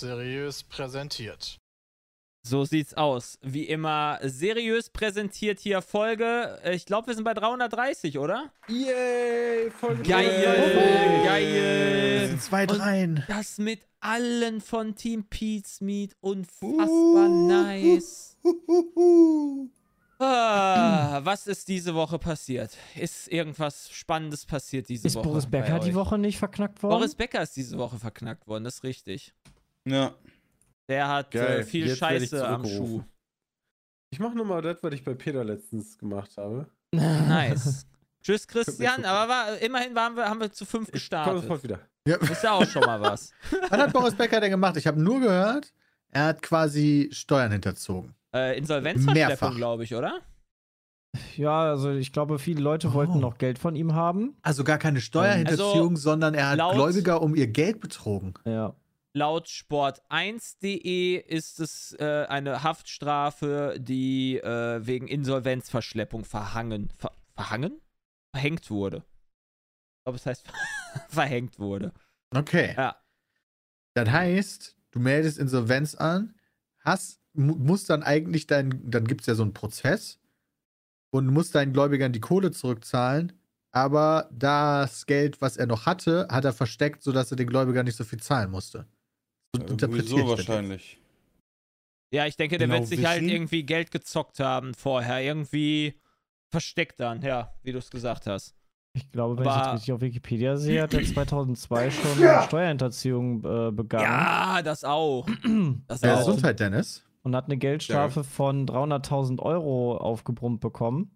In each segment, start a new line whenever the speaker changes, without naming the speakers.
Seriös präsentiert.
So sieht's aus. Wie immer seriös präsentiert hier Folge. äh, Ich glaube, wir sind bei 330, oder?
Yay! Folge
Geil,
drei.
geil.
sind zwei
Und-
dreien.
Das mit allen von Team Pete's Meat. Unfassbar nice. Ah, was ist diese Woche passiert? Ist irgendwas Spannendes passiert diese
Ist
Woche?
Boris
bei
Becker die? Woche nicht verknackt worden?
Boris Becker ist diese Woche verknackt worden, das ist richtig.
Ja.
Der hat
Geil.
äh, viel
Jetzt ich
Scheiße am Schuh.
Ich mach nochmal das, was ich bei Peter letztens gemacht habe.
Nice. Tschüss, Christian. Aber war, immerhin waren wir, haben wir zu fünf
Ich komme sofort
gestartet.
wieder.
Ist ja auch schon mal was.
Was hat Boris Becker denn gemacht? Ich habe nur gehört, er hat quasi Steuern hinterzogen.
Äh, Insolvenzverschleppung,
Mehrfach.
glaube ich, oder?
Ja, also ich glaube, viele Leute
Oh.
wollten noch Geld von ihm haben.
Also gar keine Steuerhinterziehung, sondern er hat
laut-
Gläubiger um ihr Geld betrogen.
Ja.
Laut sport1.de ist es äh, eine Haftstrafe, die äh, wegen Insolvenzverschleppung verhangen. Ver verhangen? Verhängt wurde. Ich glaube, es heißt verhängt wurde.
Okay.
Ja.
Das heißt, du meldest Insolvenz an, hast, mu musst dann eigentlich dein, dann gibt es ja so einen Prozess und musst deinen Gläubigern die Kohle zurückzahlen, aber das Geld, was er noch hatte, hat er versteckt, sodass er den Gläubigern nicht so viel zahlen musste. So interpretiere ich
Sowieso
das jetzt.
wahrscheinlich.
Ja, ich denke, der
Genau
wird sich halt irgendwie Geld gezockt haben vorher. Irgendwie versteckt dann, ja, wie du es gesagt hast.
Ich glaube, wenn ich
Aber-
jetzt richtig auf Wikipedia sehe, hat er 2002 schon Steuerhinterziehung äh, begangen.
Ja, das auch. Das
Ja,
auch.
Gesundheit, Dennis.
Und hat eine Geldstrafe von 300.000 Euro aufgebrummt bekommen.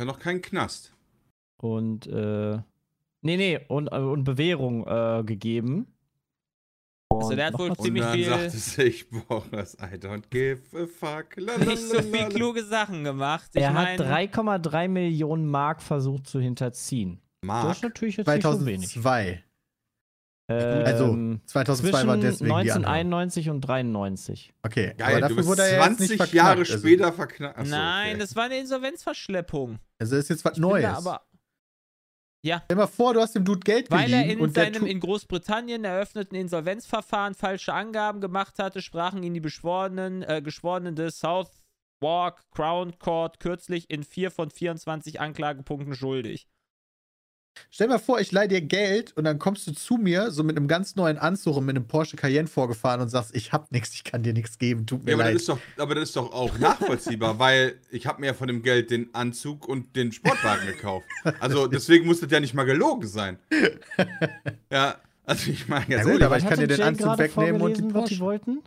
Ja, noch kein Knast.
Und, äh, nee, nee, und, äh, und Bewährung äh, gegeben.
Also der hat
Und
wohl
was-
Und
Ziemlich
dann
viel-
sagt es sich, Boris, I don't give a fuck.
Nicht so viel kluge Sachen gemacht. Ich
er hat
meine,
3,3 Millionen Mark versucht zu hinterziehen. Das
Mark.
ist natürlich jetzt nicht so wenig.
2002.
Also,
Also, 2002
zwischen
war deswegen die Anhörung.
1991 und 93.
Okay,
Geil,
aber dafür wurde er ja jetzt
20
nicht verknackt.
Jahre
also,
später verknackt. Achso,
nein,
okay.
das war eine Insolvenzverschleppung.
Also ist jetzt was
Ich bin
Neues.
da aber,
Stell dir mal vor, du hast dem Dude Geld
weil er in seinem in Großbritannien eröffneten Insolvenzverfahren falsche Angaben gemacht hatte, sprachen ihn die Beschworenen, äh, Geschworenen des Southwark Crown Court kürzlich in vier von 24 Anklagepunkten schuldig.
Stell dir mal vor, ich leih dir Geld und dann kommst du zu mir so mit einem ganz neuen Anzug und mit einem Porsche Cayenne vorgefahren und sagst, ich hab nichts, ich kann dir nichts geben, tut mir
Ja, aber das,
leid.
ist doch, aber das ist doch auch nachvollziehbar, weil ich habe mir ja von dem Geld den Anzug und den Sportwagen gekauft. Also deswegen muss das ja nicht mal gelogen sein. Ja, also ich meine
Ja
ganz
gut, aber ich kann dir den
Jay
Anzug wegnehmen und die
vorgelesen, was die
Porsche.
wollten?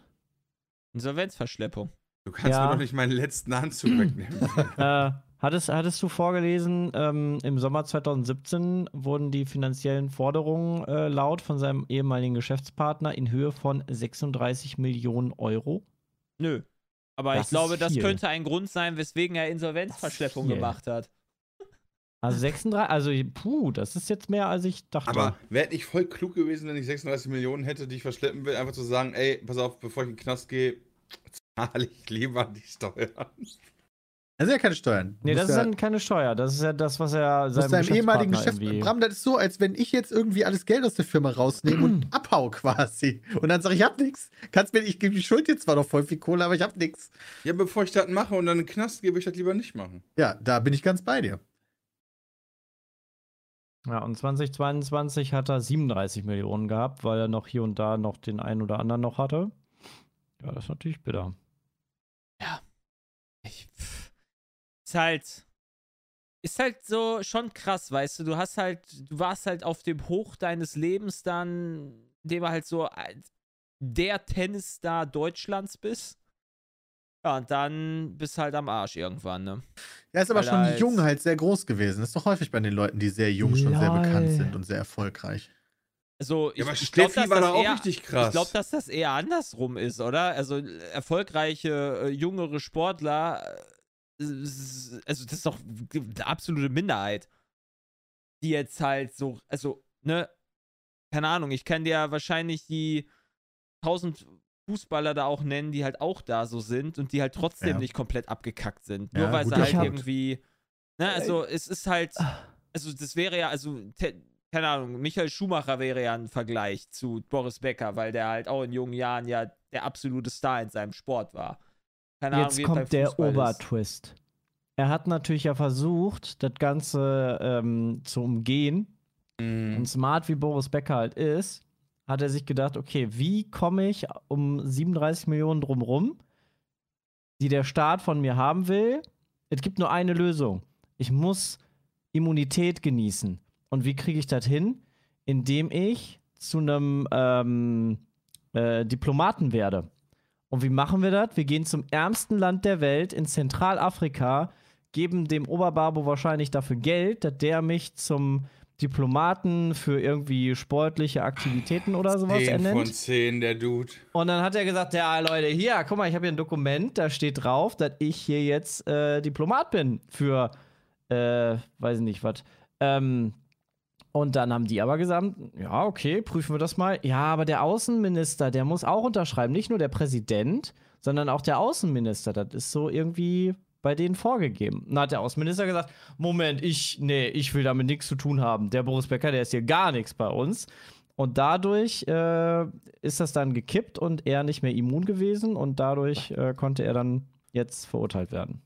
Insolvenzverschleppung.
du kannst
Ja.
mir doch nicht meinen letzten Anzug wegnehmen.
Äh, hattest, hattest du vorgelesen, ähm, im Sommer 2017 wurden die finanziellen Forderungen äh, laut von seinem ehemaligen Geschäftspartner in Höhe von 36 Millionen Euro?
Nö. Aber
Das
ich glaube, das könnte ein Grund sein, weswegen er Insolvenzverschleppung gemacht hat.
Also 36, also puh, das ist jetzt mehr als ich dachte.
Aber wäre nicht voll klug gewesen, wenn ich 36 Millionen hätte, die ich verschleppen will, einfach zu sagen, ey, pass auf, bevor ich in den Knast gehe, zahle ich lieber die Steuern.
Das sind ja keine Steuern.
nee, das ist
ja-
dann keine Steuer. Das ist ja das, was er seinem
deinem ehemaligen
Geschäftspartner
Geschäft.
irgendwie-
Bram, das ist so, als wenn ich jetzt irgendwie alles Geld aus der Firma rausnehme und abhau quasi. Und dann sage ich, ich hab nichts. Kannst mir, ich gebe die Schuld jetzt zwar noch voll viel Kohle, aber ich hab nichts.
Ja, bevor ich das mache und dann in den Knast gehe, würde ich das lieber nicht machen.
Ja, da bin ich ganz bei dir.
Ja, und 2022 hat er 37 Millionen gehabt, weil er noch hier und da noch den einen oder anderen noch hatte. Ja, das ist natürlich bitter.
Ich, pff, ist halt. Ist halt so schon krass, weißt du. Du hast halt, du warst halt auf dem Hoch deines Lebens dann, indem du halt so der Tennisstar Deutschlands bist. Ja, und dann bist halt am Arsch irgendwann, ne?
Er ist aber
Weil
schon
als-
jung halt sehr groß gewesen. Das ist doch häufig bei den Leuten, die sehr jung schon sehr bekannt
Lol.
sind und sehr erfolgreich.
Also, ich,
Ja, aber
ich glaube,
Steffi
dass
war
das
da auch
eher,
richtig krass.
Ich glaube, dass das eher andersrum ist, oder? Also erfolgreiche, äh, jüngere Sportler, äh, also das ist doch eine absolute Minderheit, die jetzt halt so, also, ne, keine Ahnung, ich kann dir wahrscheinlich die 1000 Fußballer da auch nennen, die halt auch da so sind und die halt trotzdem
Ja.
nicht komplett abgekackt sind. Nur
Ja,
weil
gut,
sie halt irgendwie, ne, also es ist halt, also das wäre ja, also te keine Ahnung, Michael Schumacher wäre ja ein Vergleich zu Boris Becker, weil der halt auch in jungen Jahren ja der absolute Star in seinem Sport war. Keine Ahnung,
Jetzt
beim
kommt der. Obertwist. Er hat natürlich ja versucht, das Ganze ähm, zu umgehen.
Mhm.
Und smart wie Boris Becker halt ist, hat er sich gedacht, okay, wie komme ich um 37 Millionen drumrum, die der Staat von mir haben will? Es gibt nur eine Lösung. Ich muss Immunität genießen. Und wie kriege ich das hin? Indem ich zu einem ähm, äh, Diplomaten werde. Und wie machen wir das? Wir gehen zum ärmsten Land der Welt in Zentralafrika, geben dem Oberbabo wahrscheinlich dafür Geld, dass der mich zum Diplomaten für irgendwie sportliche Aktivitäten oder sowas
10 von
ernennt.
10, der Dude.
Und dann hat er gesagt, ja Leute, hier, guck mal, ich habe hier ein Dokument, da steht drauf, dass ich hier jetzt äh, Diplomat bin für, äh, weiß ich nicht was. Ähm, und dann haben die aber gesagt, ja, okay, prüfen wir das mal. Ja, aber der Außenminister, der muss auch unterschreiben, nicht nur der Präsident, sondern auch der Außenminister. Das ist so irgendwie bei denen vorgegeben. Dann hat der Außenminister gesagt, Moment, ich, nee, ich will damit nichts zu tun haben. Der Boris Becker, der ist hier gar nichts bei uns. Und dadurch äh, ist das dann gekippt und er nicht mehr immun gewesen und dadurch äh, konnte er dann jetzt verurteilt werden.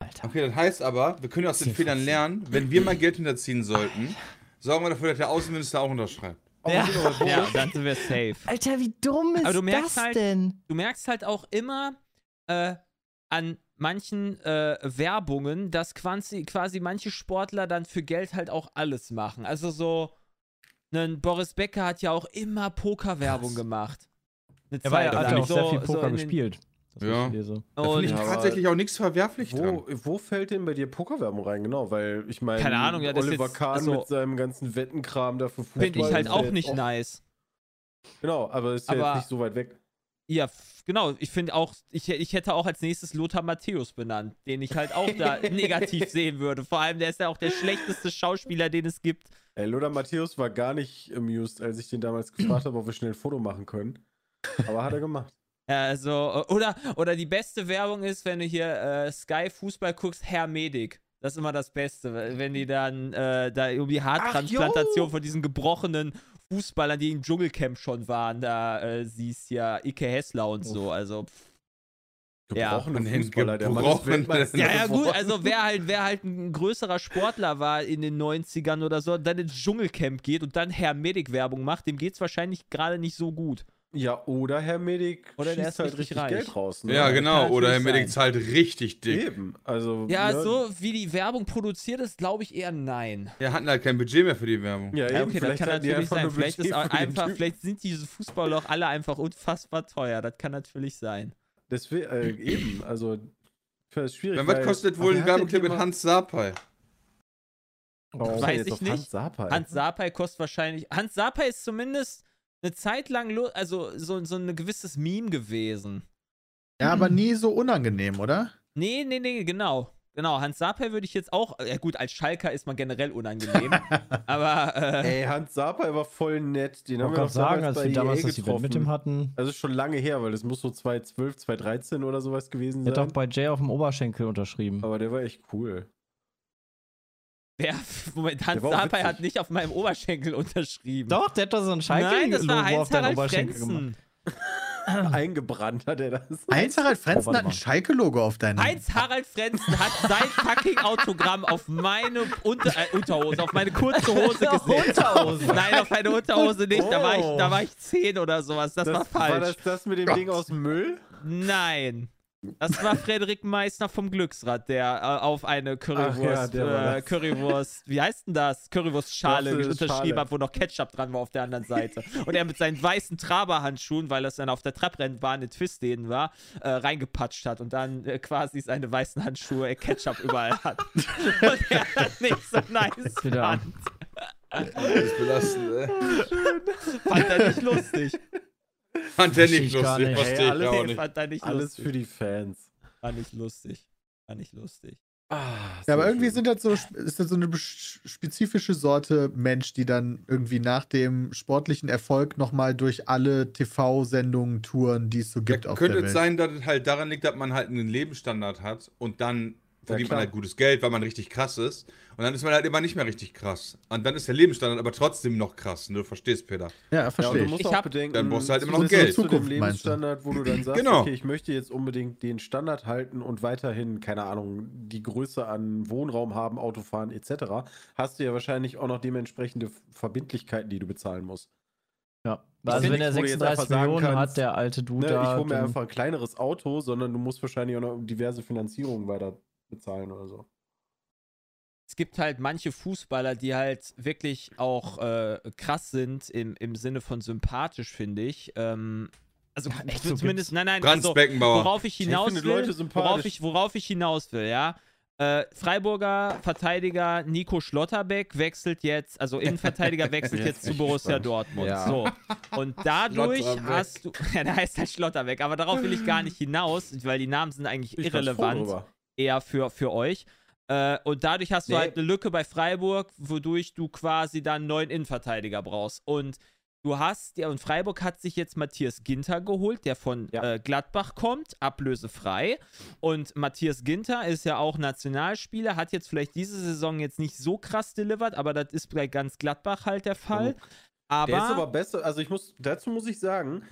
Alter.
Okay, das heißt aber, wir können aus den Fehlern lernen. Wenn wir mal Geld hinterziehen sollten, sorgen wir dafür, dass der Außenminister auch unterschreibt.
Ja.
Ja, dann sind wir safe.
Alter, wie dumm ist
Aber du merkst
das
halt-
denn?
du merkst halt auch immer äh, an manchen äh, Werbungen, dass quasi, quasi manche Sportler dann für Geld halt auch alles machen. Also so, ein Boris Becker hat ja auch immer Pokerwerbung gemacht. Eine
Er war ja,
Zeit
hat ja auch sehr
So-
viel
so
Poker
den-
gespielt. Das
Ja.
ich lese.
Da finde ich
Und
Ja, aber-
tatsächlich auch nichts verwerflich dran.
Wo, wo fällt denn bei dir Pokerwerbung rein? Genau, weil ich meine,
Keine Ahnung, ja, das
Oliver
jetzt-
Kahn
also-
mit seinem ganzen Wettenkram dafür Fußball.
finde ich halt auch nicht nice.
Genau, aber ist ja
Aber-
jetzt nicht so weit weg.
Ja, genau. Ich finde auch, ich, ich hätte auch als nächstes Lothar Matthäus benannt, den ich halt auch da negativ sehen würde. Vor allem, der ist ja auch der schlechteste Schauspieler, den es gibt.
Ey, Lothar Matthäus war gar nicht amused, als ich den damals gefragt habe, ob wir schnell ein Foto machen können. Aber hat er gemacht.
Ja, Also, oder, oder die beste Werbung ist, wenn du hier äh, Sky Fußball guckst, Herr Medik. Das ist immer das Beste, wenn die dann äh, da irgendwie Haartransplantation von diesen gebrochenen Fußballern, die im Dschungelcamp schon waren, da äh, siehst ja Ike Hessler und so. Also, pff. Ja.
Gebrochene
An den
Fußballer, der Mann ist
gebrochenen-
Weltmeister
ja, ja, gut, also wer halt, wer halt ein größerer Sportler war in den 90ern oder so, dann ins Dschungelcamp geht und dann Herr Medik Werbung macht, dem geht's wahrscheinlich gerade nicht so gut.
Ja, oder Herr Medik
Oder der
schießt
ist
halt
richtig
richtig
reich.
Geld raus. Ne?
Ja, genau. Oder Herr Medic zahlt richtig dick.
Eben. Also,
Ja,
ne?
so wie die Werbung produziert ist, glaube ich eher nein.
Wir hatten halt kein Budget mehr für die Werbung.
Ja,
Ja,
eben.
okay, das
vielleicht
kann natürlich
einfach
sein. Vielleicht, ist einfach, vielleicht sind diese Fußballer auch alle einfach unfassbar teuer. Das kann natürlich sein.
Deswegen, äh, eben. Also, das ist schwierig.
Dann was kostet wohl ein
hat denn
Werbeclip mit Hans Sapai?
Ist
Weiß
er
ich nicht.
Hans Sapai.
Hans Sapai kostet wahrscheinlich. Hans Sapai ist zumindest eine Zeit lang also so, so ein gewisses Meme gewesen.
Ja, aber nie so unangenehm, oder?
Nee, nee, nee, genau. Genau, Hans Sapai würde ich jetzt auch. Ja, gut, als Schalker ist man generell unangenehm. aber. Äh,
Ey, Hans Sapai war voll nett. Den
Ich
haben wir
sagen,
damals
als
bei
wir damals
EA
das Event mit dem
getroffen.
hatten,
Also schon lange her, weil das muss so 2012, 2013 oder sowas gewesen
der hat
sein.
auch bei Jay auf dem Oberschenkel unterschrieben.
Aber der war echt cool.
Wer, Moment, Hans Sapai hat nicht auf meinem Oberschenkel unterschrieben.
Doch, der hat doch so ein
Nein, das war
Schalke-Logo auf deinen
Heinz-Harald
Oberschenkel gemacht.
Frenzen.
Eingebrannt hat er das.
Heinz-Harald Frenzen
warte
hat ein. Schalke-Logo auf deinem.
Heinz-Harald Frenzen hat sein fucking Autogramm auf meine Unter äh, Unterhose, auf meine kurze Hose gesetzt.
Unterhose?
Nein, auf meine Unterhose nicht. Da war ich, da
Oh.
war ich zehn oder sowas. Das, war falsch.
War das das mit dem
Gott.
Ding aus dem Müll?
Nein. Das war Frederik Meissner vom Glücksrad, der äh, auf eine Currywurst,
war
äh. Currywurst, wie heißt denn das? Currywurstschale unterschrieben hat, wo noch Ketchup dran war auf der anderen Seite. Und er mit seinen weißen Traberhandschuhen, weil das dann auf der Trabrennbahn in Twistdehnen war, äh, reingepatscht hat und dann äh, quasi seine weißen Handschuhe äh, Ketchup überall hat. und er hat nicht so nice fand.
Das ist belastend, ey.
Fand er nicht lustig.
Fand der
Versteh
nicht
ich gar
lustig,
nicht.
verstehe
Hey,
ich
alles-
auch nicht.
fand er nicht
Alles
lustig.
für die Fans.
War nicht lustig. War nicht lustig.
Ah,
Ja, aber irgendwie
schön.
sind das so, ist das so eine spezifische Sorte Mensch, die dann irgendwie nach dem sportlichen Erfolg nochmal durch alle TV-Sendungen touren, die es so gibt
Ja,
auf
könnte
der
es sein, dass es halt daran liegt, dass man halt einen Lebensstandard hat und dann verdient
klar.
man halt gutes Geld, weil man richtig krass ist. Und dann ist man halt immer nicht mehr richtig krass. Und dann ist der Lebensstandard aber trotzdem noch krass. Ne? Du verstehst, Peter.
Ja,
Ja,
verstehe
du
ich.
musst
Ich
auch
hab-
bedenken,
Dann brauchst du halt immer noch Geld.
zu dem
Zukunft, meinst du?
Lebensstandard, wo du dann sagst,
Genau.
okay, ich möchte jetzt unbedingt den Standard halten und weiterhin, keine Ahnung, die Größe an Wohnraum haben, Auto fahren etc., hast du ja wahrscheinlich auch noch dementsprechende Verbindlichkeiten, die du bezahlen musst.
Ja.
Ich
Also wenn er
nichts, wo du jetzt
36
einfach sagen
Millionen
kannst,
hat, der alte Dude
Ne, ich hole mir einfach ein kleineres Auto, sondern du musst wahrscheinlich auch noch diverse Finanzierungen weiter bezahlen oder so.
es gibt halt manche Fußballer, die halt wirklich auch äh, krass sind im, im Sinne von sympathisch, finde ich. Ähm, also
echt, so
zumindest, nein, nein,
Franz
also,
Beckenbauer.
worauf ich hinaus
finde
will,
Leute sympathisch.
worauf ich, worauf ich hinaus will, ja. Äh, Freiburger Verteidiger Nico Schlotterbeck wechselt jetzt, also Innenverteidiger wechselt
Jetzt
jetzt zu
ich
Borussia
gespannt.
Dortmund.
Ja.
So. Und dadurch
Schlotterbeck.
hast du, ja, der heißt halt Schlotterbeck, aber darauf will ich gar nicht hinaus, weil die Namen sind eigentlich
ich
irrelevant. Eher für, für euch. Äh, und dadurch hast du
Nee.
halt eine Lücke bei Freiburg, wodurch du quasi dann einen neuen Innenverteidiger brauchst. Und du hast, ja, und Freiburg hat sich jetzt Matthias Ginter geholt, der von
Ja.
äh, Gladbach kommt, ablösefrei. Und Matthias Ginter ist ja auch Nationalspieler, hat jetzt vielleicht diese Saison jetzt nicht so krass delivered, aber das ist bei ganz Gladbach halt der Fall. Aber,
Der ist aber besser, also ich muss, dazu muss ich sagen,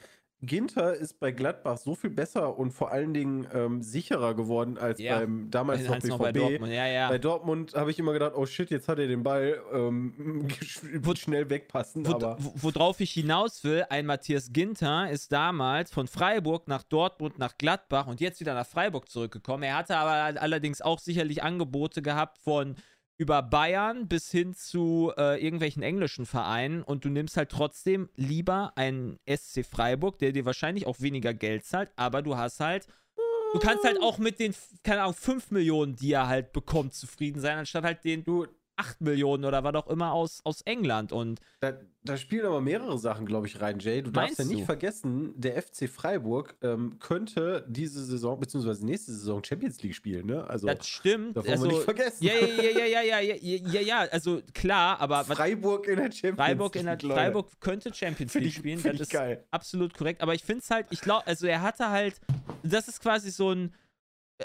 Ginter ist bei Gladbach so viel besser und vor allen Dingen ähm, sicherer geworden als
Ja,
beim damals noch BVB.
noch bei Dortmund. Ja, ja.
Bei Dortmund habe ich immer gedacht, oh shit, jetzt hat er den Ball, ähm, wird schnell wegpassen,
Wo,
aber
wo- worauf ich hinaus will, ein Matthias Ginter ist damals von Freiburg nach Dortmund nach Gladbach und jetzt wieder nach Freiburg zurückgekommen. Er hatte aber allerdings auch sicherlich Angebote gehabt von über Bayern bis hin zu äh, irgendwelchen englischen Vereinen und du nimmst halt trotzdem lieber einen SC Freiburg, der dir wahrscheinlich auch weniger Geld zahlt, aber du hast halt Du kannst halt auch mit den, keine Ahnung, 5 Millionen, die er halt bekommt, zufrieden sein, anstatt halt den
du,
8 Millionen oder war doch immer aus, aus England und.
Da, da spielen aber mehrere Sachen, glaube ich, rein, Jay. Du darfst ja nicht
du?
vergessen, der FC Freiburg ähm, könnte diese Saison, beziehungsweise nächste Saison Champions League spielen, ne? Also,
das stimmt.
Das wollen
also, wir
nicht vergessen.
Ja, ja, ja, ja, ja, ja, ja, ja, also klar, aber.
Freiburg in der Champions
Freiburg League. In der, Freiburg könnte Champions League
ich,
spielen, das ist
geil.
absolut korrekt. Aber ich finde es halt, ich glaube, also er hatte halt, das ist quasi so ein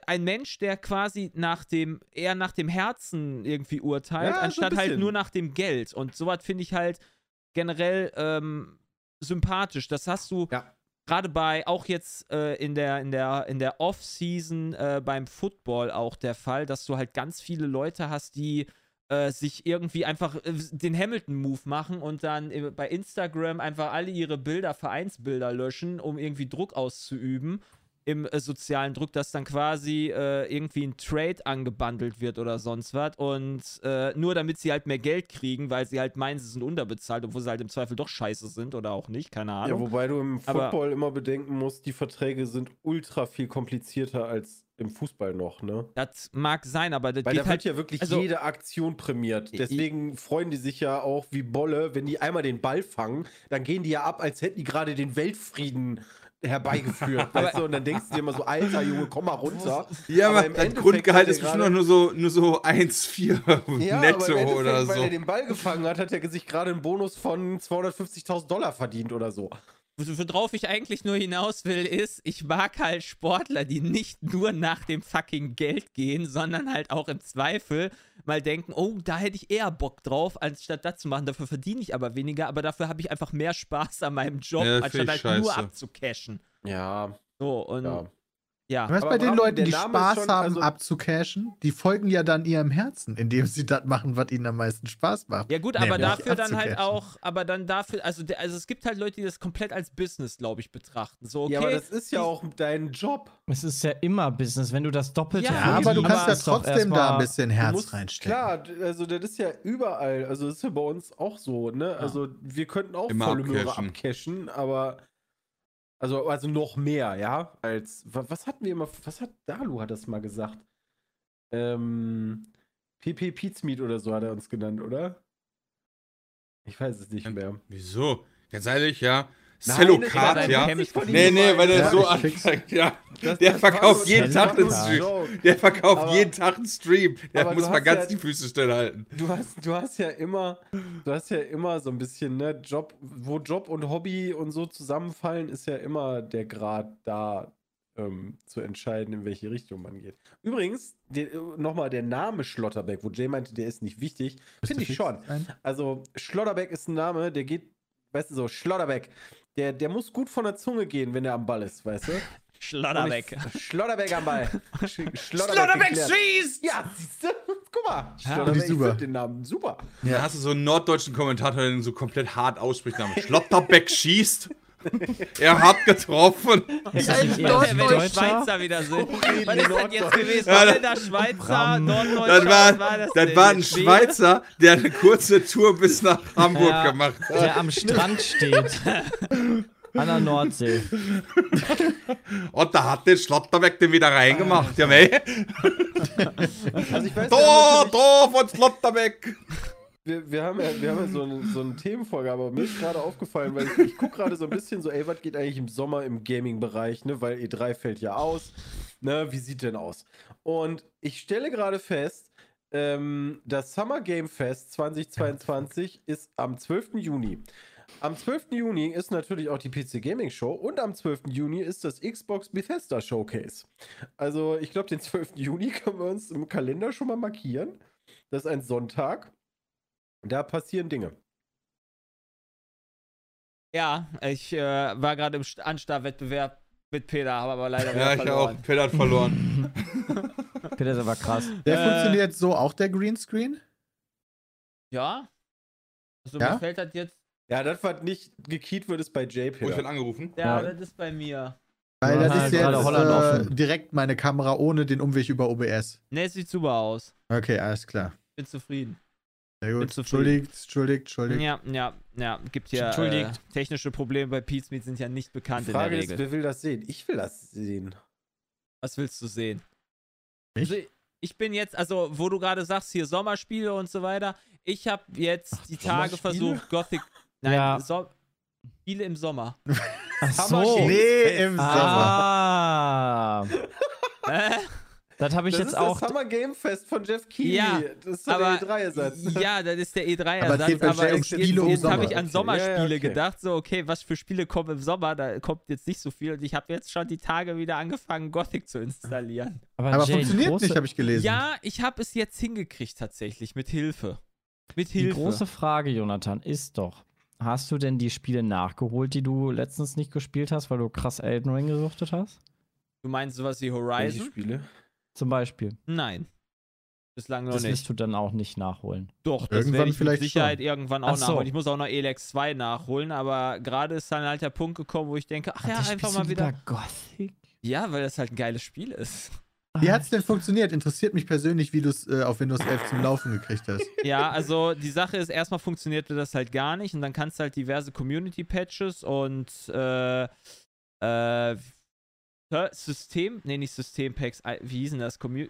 ein Mensch, der quasi nach dem, eher nach dem Herzen irgendwie urteilt,
Ja, so
anstatt halt
bisschen.
nur nach dem Geld. Und sowas finde ich halt generell ähm, sympathisch. Das hast du
Ja.
gerade bei, auch jetzt äh, in der, in der, in der Off-Season äh, beim Football auch der Fall, dass du halt ganz viele Leute hast, die äh, sich irgendwie einfach äh, den Hamilton-Move machen und dann äh, bei Instagram einfach alle ihre Bilder, Vereinsbilder löschen, um irgendwie Druck auszuüben im äh, sozialen Druck, dass dann quasi äh, irgendwie ein Trade angebundelt wird oder sonst was und äh, nur damit sie halt mehr Geld kriegen, weil sie halt meinen, sie sind unterbezahlt, obwohl sie halt im Zweifel doch scheiße sind oder auch nicht, keine
Ja,
Ahnung.
wobei du im
Aber-
Football immer bedenken musst, die Verträge sind ultra viel komplizierter als im Fußball noch, ne?
das mag sein, aber das
Weil
geht
da wird
halt
ja wirklich
also-
jede Aktion prämiert. Deswegen freuen die sich ja auch wie Bolle, wenn die einmal den Ball fangen, dann gehen die ja ab, als hätten die gerade den Weltfrieden herbeigeführt. weißt du? Und dann denkst du dir immer so, alter Junge, komm mal runter.
Ja,
Aber
aber
im
das
Endeffekt
Grundgehalt ist bestimmt noch nur so, nur so 1,4
Ja,
netto oder
Weil er
so.
den Ball gefangen hat, hat er sich gerade einen Bonus von 250.000 Dollar verdient oder so.
Worauf ich eigentlich nur hinaus will, ist, ich mag halt Sportler, die nicht nur nach dem fucking Geld gehen, sondern halt auch im Zweifel mal denken, oh, da hätte ich eher Bock drauf, anstatt das zu machen. Dafür verdiene ich aber weniger, aber dafür habe ich einfach mehr Spaß an meinem Job,
Ja,
anstatt halt nur
scheiße.
abzucashen.
Ja,
So, und
ja.
Ja.
Was bei den Leuten, die Spaß
schon-
haben,
also-
abzucashen, die folgen ja dann ihrem Herzen, indem sie das machen, was ihnen am meisten Spaß macht.
Ja gut, aber dafür dann halt auch, aber dann dafür, also, also es gibt halt Leute, die das komplett als Business, glaube ich, betrachten. So, okay,
ja, aber das ist ja auch dein Job.
Es ist ja immer Business, wenn du das Doppelte
Ja,
Ja, aber du kannst ja trotzdem da ein bisschen Herz
musst-
reinstecken.
Klar, also das ist ja überall. Also das ist ja bei uns auch so, ne? Also wir könnten auch
Immer
volle Möhre
abcashen.
abcashen, aber also, also noch mehr, ja? Als wa- was hatten wir immer, was hat Dalu hat das mal gesagt? Ähm, PP Pizmeet oder so hat er uns genannt, oder? Ich weiß es nicht
Ähm,
mehr.
Wieso? Ganz ehrlich, ja.
Nein,
Cello
das war
Card,
dein
ja. Nee, nee, weil er
Ja,
so anfängt, ja.
Das-
Der
das
verkauft
so-
jeden Tag einen
ein
Stream. Der verkauft
Aber-
jeden Tag einen Stream. Der muss
du
mal
hast
ganz
ja-
die Füße stillhalten.
Du hast, du hast ja immer, du hast ja immer so ein bisschen, ne, Job, wo Job und Hobby und so zusammenfallen, ist ja immer der Grad da ähm, zu entscheiden, in welche Richtung man geht. Übrigens, nochmal der Name Schlotterbeck, wo Jay meinte, der ist nicht wichtig, finde ich schon. Also Schlotterbeck ist ein Name, der geht, weißt du so, Schlotterbeck, der, der muss gut von der Zunge gehen, wenn er am Ball ist, weißt du?
Schlotterbeck.
Schlotterbeck am Ball. Sch-
Schlotterbeck schießt!
Ja, siehst du? Guck mal.
Ja,
Schlotterbeck, ich
super.
den Namen super.
Da hast du so einen norddeutschen Kommentator, der den so komplett hart ausspricht. Namen. Schlotterbeck schießt. er hat getroffen.
Ist das nicht
die
Deutscher?
Schweizer wieder sind. Was ist das jetzt gewesen? Holländer, Schweizer. Norddeutscher?
Das war,
war das,
das war ein? Schweizer, der eine kurze Tour bis nach Hamburg
Ja.
gemacht hat.
Der am Strand steht. An der Nordsee.
Und da hat der Schlotterbeck den wieder reingemacht. Ja, mei.
Also ich weiß, wir
Da, da von Schlotterbeck.
Wir, wir haben ja, wir haben ja so, eine, so eine Themenfolge, aber mir ist gerade aufgefallen, weil ich, ich gucke gerade so ein bisschen so, ey, was geht eigentlich im Sommer im Gaming-Bereich, ne? Weil E3 fällt ja aus. Ne, wie sieht denn aus? Und ich stelle gerade fest, ähm, das Summer Game Fest 2022 ist am 12. Juni. Am 12. Juni ist natürlich auch die PC Gaming Show und am 12. Juni ist das Xbox Bethesda Showcase. Also, ich glaube, den 12. Juni können wir uns im Kalender schon mal markieren. Das ist ein Sonntag. Da passieren Dinge.
Ja, ich äh, war gerade im St- Anstarwettbewerb mit Peter, habe aber leider
Ja, ich
verloren.
auch. Peter hat verloren.
Peter ist aber krass.
Der
Äh.
funktioniert so auch, der Greenscreen?
Ja? Also
Ja?
mir fällt das jetzt.
Ja, das, was nicht gekeyt wird, ist bei
Oh, ich bin
JP.
angerufen.
Ja,
Ja.
das ist bei mir.
Weil das ist jetzt äh, direkt meine Kamera ohne den Umweg über OBS.
Ne, es sieht super aus.
Okay, alles klar.
Bin zufrieden.
Sehr
Bin
gut. Entschuldigt, entschuldigt, entschuldigt.
Ja, ja, ja. Gibt ja äh,
Entschuldigt.
technische Probleme bei Meat sind ja nicht
Die
bekannt
Frage
in
ist,
der Regel.
wer will das sehen? Ich will das sehen.
Was willst du sehen?
Ich?
Also, ich bin jetzt, also wo du gerade sagst, hier Sommerspiele und so weiter. Ich habe jetzt die Tage versucht, Gothic. Nein,
Ja.
so Spiele im Sommer.
Ach so.
Nee, im Sommer.
Ah. Das habe ich
das
jetzt
ist
auch.
das Summer Game Fest von Jeff Keighley.
Ja,
das ist
aber
der E3-Ersatz.
ja, das ist der
Aber es
E3-Ersatz.
geht bei
Aber,
Jay um
jetzt, jetzt habe ich an
Okay.
Sommerspiele
Ja, ja, okay.
gedacht. So, okay, was für Spiele kommen im Sommer? Da kommt jetzt nicht so viel. Und ich habe jetzt schon die Tage wieder angefangen, Gothic zu installieren.
Aber
Jay, die
funktioniert
große,
nicht, habe ich gelesen.
Ja, ich habe es jetzt hingekriegt tatsächlich mit Hilfe. Mit
Die
Hilfe.
große Frage, Jonathan, ist doch: Hast du denn die Spiele nachgeholt, die du letztens nicht gespielt hast, weil du krass Elden Ring gesuchtet hast?
Du meinst sowas wie
Welche
Horizon?
Spiele?
Zum Beispiel.
Nein. Bislang noch
Das
nicht.
wirst du dann auch nicht nachholen.
Doch, das
Irgendwann
werde ich
vielleicht
mit Sicherheit irgendwann auch
so.
nachholen. Ich muss auch noch Elex 2 nachholen, aber gerade ist dann halt der Punkt gekommen, wo ich denke, ach ja, einfach mal wieder.
Gothic?
Ja, weil das halt ein geiles Spiel ist.
Wie hat es denn funktioniert? Interessiert mich persönlich, wie du es äh, auf Windows 11 zum Laufen gekriegt hast.
Ja, also die Sache ist, erstmal funktionierte das halt gar nicht und dann kannst du halt diverse Community-Patches und äh, äh, System, nee, nicht System-Packs, wie hießen das? Commu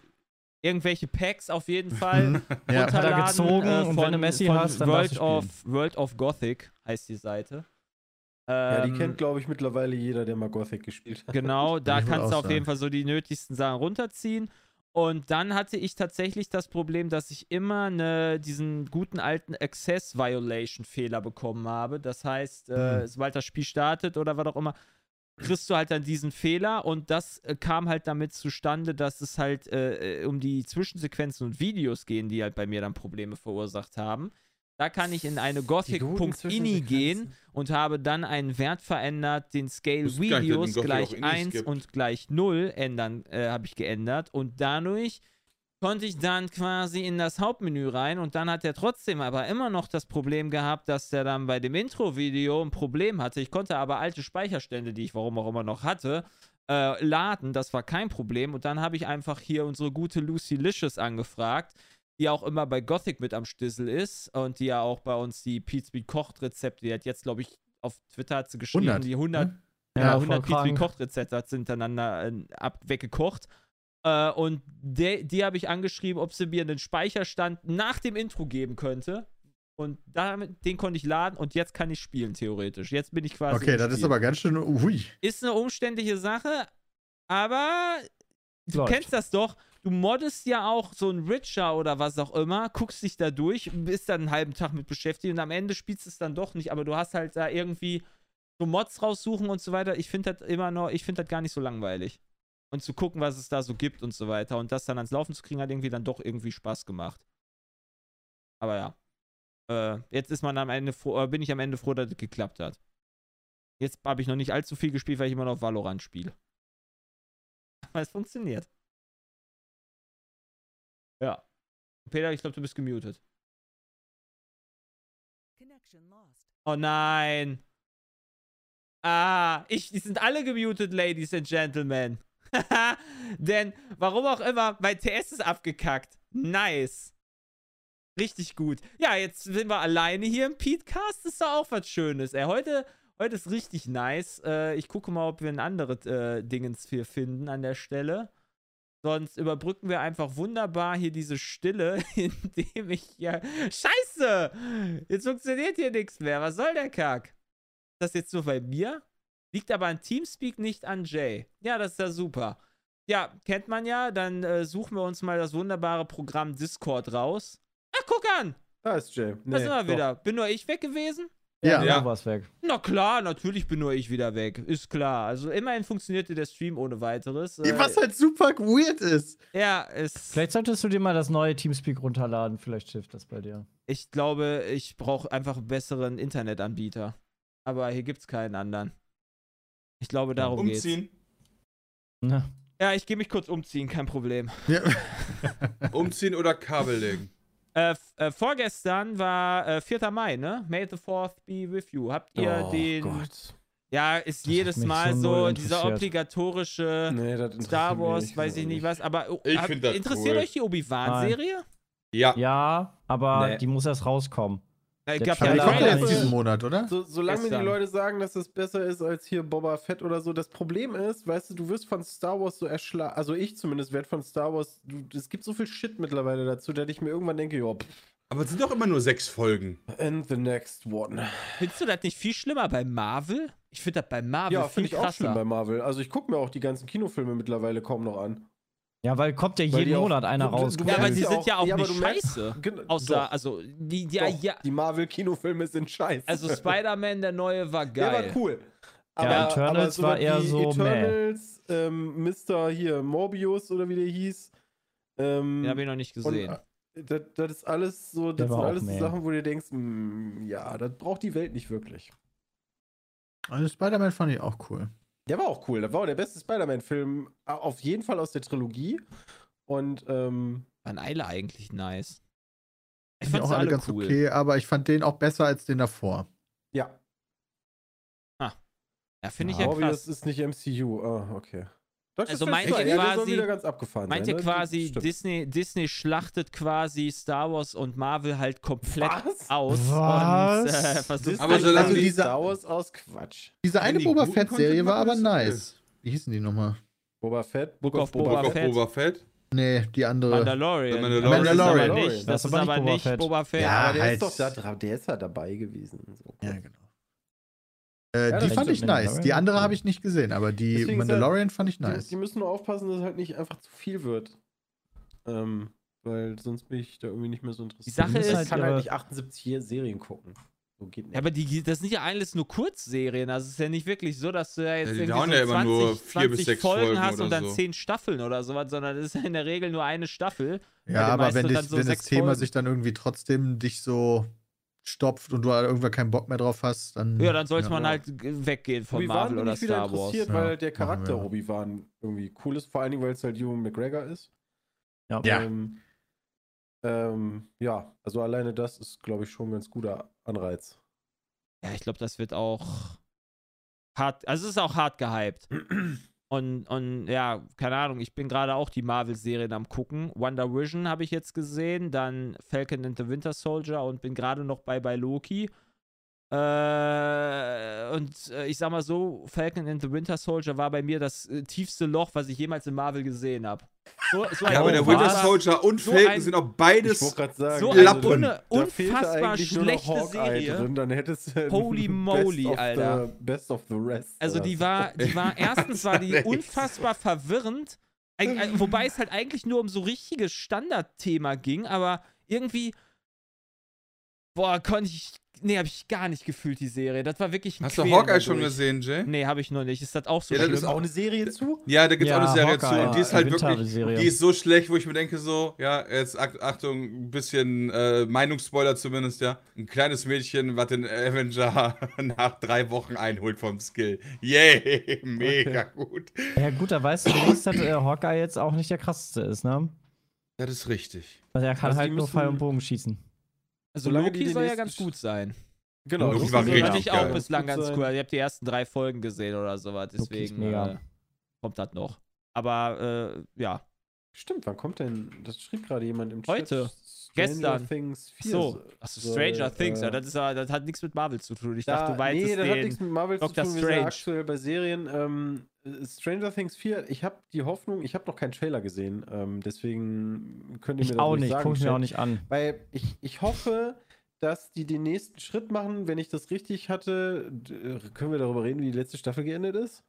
irgendwelche Packs auf jeden Fall.
Ja.
Hat er
runterladen,
gezogen
äh,
und
von,
wenn du Messi
von
hast, dann
World of, World of Gothic heißt die Seite.
Ja, die
Ähm,
kennt, glaube ich, mittlerweile jeder, der mal Gothic gespielt hat.
Genau, da
ich
kannst du auf jeden
sagen.
Fall so die nötigsten Sachen runterziehen. Und dann hatte ich tatsächlich das Problem, dass ich immer ne, diesen guten alten Access Violation Fehler bekommen habe. Das heißt, äh,
Hm.
sobald das Spiel startet oder was auch immer, kriegst du halt dann diesen Fehler und das äh, kam halt damit zustande, dass es halt äh, äh, um die Zwischensequenzen und Videos gehen, die halt bei mir dann Probleme verursacht haben. Da kann ich in eine gothic.ini gehen und habe dann einen Wert verändert, den Scale Videos gleich
auch Inis
1
gibt.
und gleich 0 ändern, äh, habe ich geändert und dadurch konnte ich dann quasi in das Hauptmenü rein und dann hat er trotzdem aber immer noch das Problem gehabt, dass der dann bei dem Intro-Video ein Problem hatte. Ich konnte aber alte Speicherstände, die ich warum auch immer noch hatte, äh, laden. Das war kein Problem. Und dann habe ich einfach hier unsere gute Lucy Licious angefragt, die auch immer bei Gothic mit am Stissel ist und die ja auch bei uns die Speed kocht Rezepte, die hat jetzt, glaube ich, auf Twitter hat sie geschrieben,
100.
die 100
ne?
ja,
Ja,
100
voll
Pizza
krank.
Kochrezepte hat sie hintereinander äh, ab, weggekocht. Äh, und de, die habe ich angeschrieben, ob sie mir einen Speicherstand nach dem Intro geben könnte. Und damit, den konnte ich laden und jetzt kann ich spielen, theoretisch. Jetzt bin ich quasi.
Okay, das ist
Spiel.
aber ganz schön. Ui.
Ist eine umständliche Sache, aber du
Läuft.
kennst das doch. Du moddest ja auch so ein Richer oder was auch immer, guckst dich da durch, bist dann einen halben Tag mit beschäftigt und am Ende spielst du es dann doch nicht, aber du hast halt da irgendwie so Mods raussuchen und so weiter. Ich finde das immer noch, ich finde das gar nicht so langweilig. Und zu gucken, was es da so gibt und so weiter. Und das dann ans Laufen zu kriegen, hat irgendwie dann doch irgendwie Spaß gemacht. Aber ja. Äh, jetzt ist man am Ende froh, äh, bin ich am Ende froh, dass es geklappt hat. Jetzt habe ich noch nicht allzu viel gespielt, weil ich immer noch Valorant spiele. Aber es funktioniert. Ja. Peter, ich glaube, du bist gemutet. Oh nein. Ah, ich, die sind alle gemutet, Ladies and Gentlemen. Denn, warum auch immer, mein TS ist abgekackt. Nice. Richtig gut. Ja, jetzt sind wir alleine hier im Petecast. Ist doch auch was Schönes. Ey, heute, heute ist richtig nice. Äh, ich gucke mal, ob wir ein anderes äh, Dingens hier finden an der Stelle. Sonst überbrücken wir einfach wunderbar hier diese Stille, indem ich hier. Scheiße! Jetzt funktioniert hier nichts mehr. Was soll der Kack? Ist das jetzt nur bei mir? Liegt aber an Teamspeak, nicht an Jay. Ja, das ist ja super. Ja, kennt man ja. Dann äh, suchen wir uns mal das wunderbare Programm Discord raus. Ach, guck an!
Da ist Jay.
Da sind wir
doch.
wieder. Bin nur ich weg gewesen?
Ja.
Ja.
War's weg.
Na klar, natürlich bin nur ich wieder weg. Ist klar. Also immerhin funktionierte der Stream ohne weiteres. Äh,
Was halt super weird ist.
ja, ist.
Vielleicht solltest du dir mal das neue Teamspeak runterladen. Vielleicht hilft das bei dir.
Ich glaube, ich brauche einfach einen besseren Internetanbieter. Aber hier gibt's keinen anderen. Ich glaube, darum geht's.
Umziehen.
Na,
Ja, ich gehe mich kurz umziehen, kein Problem.
Ja.
Umziehen oder Kabel legen.
Äh, äh, vorgestern war äh, 4. Mai, ne? May the 4th be with you. Habt ihr
oh
den.
Gott.
Ja, ist
Das
jedes Mal
so
so dieser obligatorische
Nee,
Star Wars, weiß ich nicht was. Aber oh,
Ich
hab- interessiert
cool.
euch die Obi-Wan-Serie?
Ja.
ja, aber
Nee.
die muss erst rauskommen. Der
gab ja
ja
Trailer
jetzt diesen Monat, oder?
So, solange mir die. Leute sagen, dass das besser ist als hier Boba Fett oder so, das Problem ist, weißt du, du wirst von Star Wars so erschlagen, also ich zumindest werde von Star Wars, du, es gibt so viel Shit mittlerweile dazu, dass ich mir irgendwann denke, ja, pff,
Aber es sind doch immer nur sechs Folgen.
and the next one.
Findest du das nicht viel schlimmer bei Marvel? Ich finde das bei Marvel
Ja,
viel
finde ich auch
krasser.
schlimm bei Marvel. Also ich gucke mir auch die ganzen Kinofilme mittlerweile kaum noch an.
Ja, weil kommt ja
Weil
jeden
die auch-
Monat einer raus.
ja, aber
merkst
die sind
auch-
ja auch
ja, aber
nicht
merkst-
scheiße.
Gen-
Außer,
doch.
also, die, die, ja,
Doch,
ja,
Die Marvel-Kinofilme sind scheiße.
also Spider-Man, der neue, war
Der
geil.
war cool.
Ja, Eternals war
sowas
eher so meh.
Eternals, ähm, Mr. hier, Morbius oder wie der hieß. Ähm,
Den habe ich noch nicht gesehen.
Und, äh, das, das ist alles so,
Der
das
war
sind alles
meh.
Sachen, wo du denkst, mm, ja, das braucht die Welt nicht wirklich.
Also Spider-Man fand ich auch cool.
Der war auch cool. Das war auch der beste Spider-Man-Film, äh, auf jeden Fall aus der Trilogie. Und ähm,
Waren alle eigentlich nice. Ich fand
auch alle
alle
ganz
cool.
okay, aber ich fand den auch besser als den davor.
ja,
Ja, finde ich
Ja,
ja
Morbius
krass.
ist nicht MCU. Ah, okay.
Also meint ihr
2, ja,
quasi-
wieder ganz abgefahren
Meint
sein,
ihr
ne?
quasi. Disney, Disney schlachtet quasi Star Wars und Marvel halt komplett
Was?
aus
Was?
und äh,
Aber solange
schlachtet
die-
Star Wars aus Quatsch.
Diese eine
die
Boba Fett-Serie war aber nice. Wie hießen die nochmal?
Boba Fett,
Book of
Book
Boba
of
Fett.
Boba Fett.
Nee, die andere.
Mandalorian.
The Mandalorian.
Das ist aber
Mandalorian.
nicht,
Das
das
ist aber nicht Boba Fett.
Boba Fett.
Ja,
aber der
halt.
ist doch da, der ist ja dabei gewesen. So.
Ja, genau. Äh,
Ja,
die fand ich nice. Die andere habe ich nicht gesehen, aber die
Deswegen ist
Mandalorian fand ich
Die,
nice.
die müssen nur aufpassen, dass es halt nicht einfach zu viel wird. Ähm, weil sonst bin ich da irgendwie nicht mehr so interessiert.
Die Sache
müssen
ich
ist,
kann halt nicht 78 Serien gucken. So geht nicht.
Ja, aber die, das sind ja alles nur Kurzserien. Also es ist ja nicht wirklich so, dass du ja jetzt
Ja, die
irgendwie so
ja immer
20,
nur vier
20
bis sechs
Folgen
Folgen
hast und dann
so.
10 Staffeln oder sowas, sondern es ist ja in der Regel nur eine Staffel.
Ja, aber wenn, dich,
so
wenn das Thema
Folgen.
sich dann irgendwie trotzdem dich so stopft und du halt irgendwann keinen Bock mehr drauf hast, dann.
Ja, dann sollte
ja.
man halt weggehen von
Obi-Wan
Marvel
bin
oder
ich wieder
Star Wars.
interessiert,
Ja,
weil der Charakter. Obi-Wan irgendwie cool ist. Vor allen Dingen, weil es halt Ewan McGregor ist.
Ja.
Ja.
Ähm, ähm, ja, also alleine das ist, glaube ich, schon ein ganz guter Anreiz.
Ja, ich glaube, das wird auch hart, also es ist auch hart gehypt. Und, und ja, keine Ahnung, ich bin gerade auch die Marvel-Serien am gucken. Wonder Vision habe ich jetzt gesehen, dann Falcon and the Winter Soldier und bin gerade noch bei, bei Loki. Äh, und äh, ich sag mal so, Falcon and the Winter Soldier war bei mir das äh, tiefste Loch, was ich jemals in Marvel gesehen habe. So, so
Ja, aber der Winter Soldier und
so
Falcon sind auch
Ich
beides.
wollte gerade sagen,
so eine unfassbar schlechte Serie.
Drin, dann hättest du
Holy
Best
moly,
of
Alter.
The, best of the rest.
Also die
so.
war, die war, erstens war die unfassbar verwirrend, wobei es halt eigentlich nur um so richtiges Standardthema ging, aber irgendwie, boah, konnte ich, nee, habe ich gar nicht gefühlt, die Serie. Das war wirklich ein
Hast du
Quälen
Hawkeye schon
dadurch.
gesehen, Jay?
Nee, habe ich noch nicht. Ist das auch so
Ja,
schlimm?
ist
auch eine Serie zu?
Ja, da gibt es auch
Ja,
eine Serie
Hawkeye,
zu und die ist halt wirklich, die ist so schlecht, wo ich mir denke so, ja, jetzt Ach- Achtung, ein bisschen äh, Meinungsspoiler zumindest, ja. Ein kleines Mädchen, was den Avenger nach drei Wochen einholt vom Skill. Yay, mega gut.
Ja, gut, da weißt du dass äh, Hawkeye jetzt auch nicht der krasseste ist, ne?
Das ist richtig.
Also er kann
Also
halt nur Pfeil und Bogen schießen.
Also
Solange
Loki soll ja ganz gut sein.
Genau,
Loki war richtig
ja
Fand ich auch bislang ganz cool. Ihr habt die ersten drei Folgen gesehen oder sowas, deswegen äh, kommt das noch. Aber äh, ja,
Stimmt, wann kommt denn? Das schrieb gerade jemand im Chat.
Heute.
Stranger
Gestern.
Things 4.
so. Achso,
soll,
Stranger Things, ja,
äh,
das, ist ja, das hat nichts mit Marvel zu tun. Ich
Da,
dachte, du meinst
nee,
es
das hat nichts mit Marvel
Doctor
zu tun. Wir sind ja
Strange.
aktuell bei Serien. Ähm, äh, Stranger Things 4, ich habe die Hoffnung, ich habe noch keinen Trailer gesehen. Ähm, deswegen könnt ihr mir
Ich
das
auch nicht,
sagen.
guck ich mir auch nicht an.
Weil ich, ich hoffe, dass die den nächsten Schritt machen. Wenn ich das richtig hatte, äh, können wir darüber reden, wie die letzte Staffel geendet ist?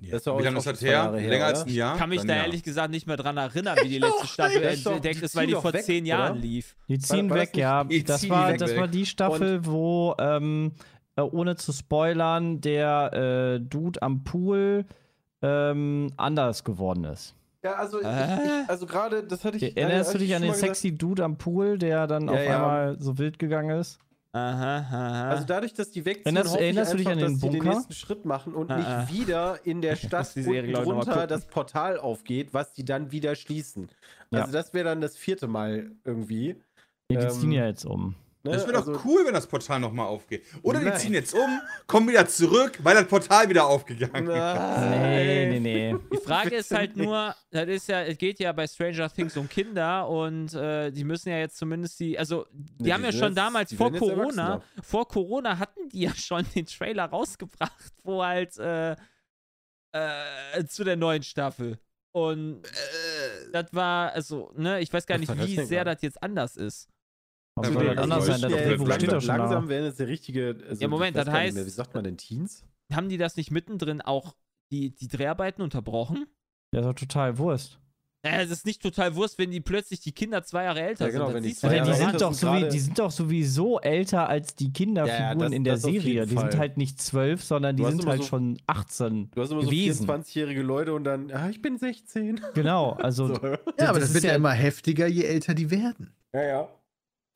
Das ja
Wie
auch
lange ist das her?
Her,
Länger als ein Jahr?
kann mich
Dann
da
ja.
ehrlich gesagt nicht mehr dran erinnern, wie die letzte Staffel
Das ist doch-
entdeckt ist, weil die vor
weg,
zehn Jahren
oder?
lief.
Die ziehen
war das
weg, ja.
Die
Das war,
weg.
das war die Staffel, wo, ähm, äh, ohne zu spoilern, der äh, Dude am Pool ähm, anders geworden ist.
Ja, also, ich,
Äh?
ich, also gerade, das hatte ich.
Erinnerst
hatte
du
ich
dich an den
gesagt.
sexy Dude am Pool, der dann
Ja,
auf
ja.
einmal so wild gegangen ist?
Aha, aha.
Also dadurch, dass die wegziehen,
Erinnerst-
hoffe ich
erinnerst du dich
einfach,
an den
dass die den
Bunker?
nächsten Schritt machen und
Ah,
nicht
ah.
wieder in der Stadt
die Serie,
unten drunter das Portal aufgeht, was die dann wieder schließen.
Ja.
Also das wäre dann das vierte Mal irgendwie.
Ja, die
Ähm,
ziehen ja jetzt um.
Ne?
Das wäre
Also-
doch cool, wenn das Portal nochmal aufgeht. Oder die
Nein.
ziehen jetzt um, kommen wieder zurück, weil das Portal wieder aufgegangen ist.
Nee, nee, nee.
Die Frage ist halt nur, das ist ja, es geht ja bei Stranger Things um Kinder und äh, die müssen ja jetzt zumindest die, also die
Nee,
haben
die
ja schon
jetzt-
damals
die
vor Corona, vor Corona hatten die ja schon den Trailer rausgebracht, wo halt äh, äh, zu der neuen Staffel. Und das war, also, ne, ich weiß gar nicht, wie sehr das jetzt anders ist.
Was
Ja,
soll
aber
das anders sein? Das
ja jetzt
Drehbuch steht doch
langsam,
schon
langsam
da.
werden jetzt der richtige. Also,
Ja, Moment, das heißt-
Mehr, wie sagt man denn Teens?
Haben die das nicht mittendrin auch die, die Dreharbeiten unterbrochen?
Ja, ist doch total Wurst.
Naja, es ist nicht total Wurst, wenn die plötzlich die Kinder zwei Jahre älter
Ja, genau,
sind.
Wenn die zwei
Ja,
ja
sind
älter
doch
sind
so wie,
gerade-
die sind doch sowieso älter als die Kinderfiguren
das-
in der Serie. Die sind halt nicht zwölf, sondern die sind halt
so-
schon 18
Du hast immer so
gewesen.
24-jährige Leute und dann, ah, ich bin 16.
Genau, also
So.
Ja, aber
Das
das, wird ja,
ja-
immer heftiger, je älter die werden.
Ja, ja.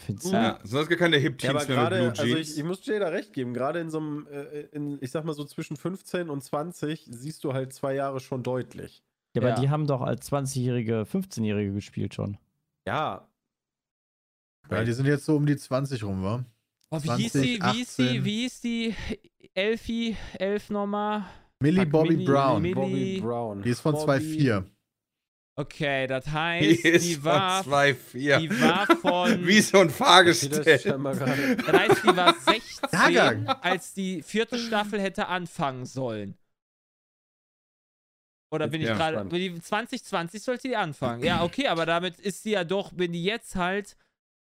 Find's
Ja, sonst gar keine Hip
Ja, aber
mehr mit
gerade,
Blue
also
Jeans.
ich, ich muss dir da recht geben, gerade in so einem, äh, in, ich sag mal so zwischen 15 und 20 siehst du halt zwei Jahre schon deutlich.
Ja, aber
Ja.
die haben doch als 20-Jährige, 15-Jährige gespielt schon.
Ja.
Ja, die sind jetzt so um die 20 rum, wa?
Oh, wie hieß die, wie hieß die,
18.
wie hieß die Elfie, Elf nochmal?
Millie Bobby
Millie-
Brown.
Millie-
Bobby Brown.
Die ist von
Bobby-
2,4.
Okay, das
Die
heißt,
ist
die
von
war,
2,4.
die war von,
Wie so ein
das
Fahrgestell.
gerade-
das heißt, die war 16,
Jahrgang.
als die vierte Staffel hätte anfangen sollen. Oder bin ich
Ja,
gerade,
spannend.
die 2020 sollte die anfangen. Ja, okay, aber damit ist sie ja doch, wenn die jetzt halt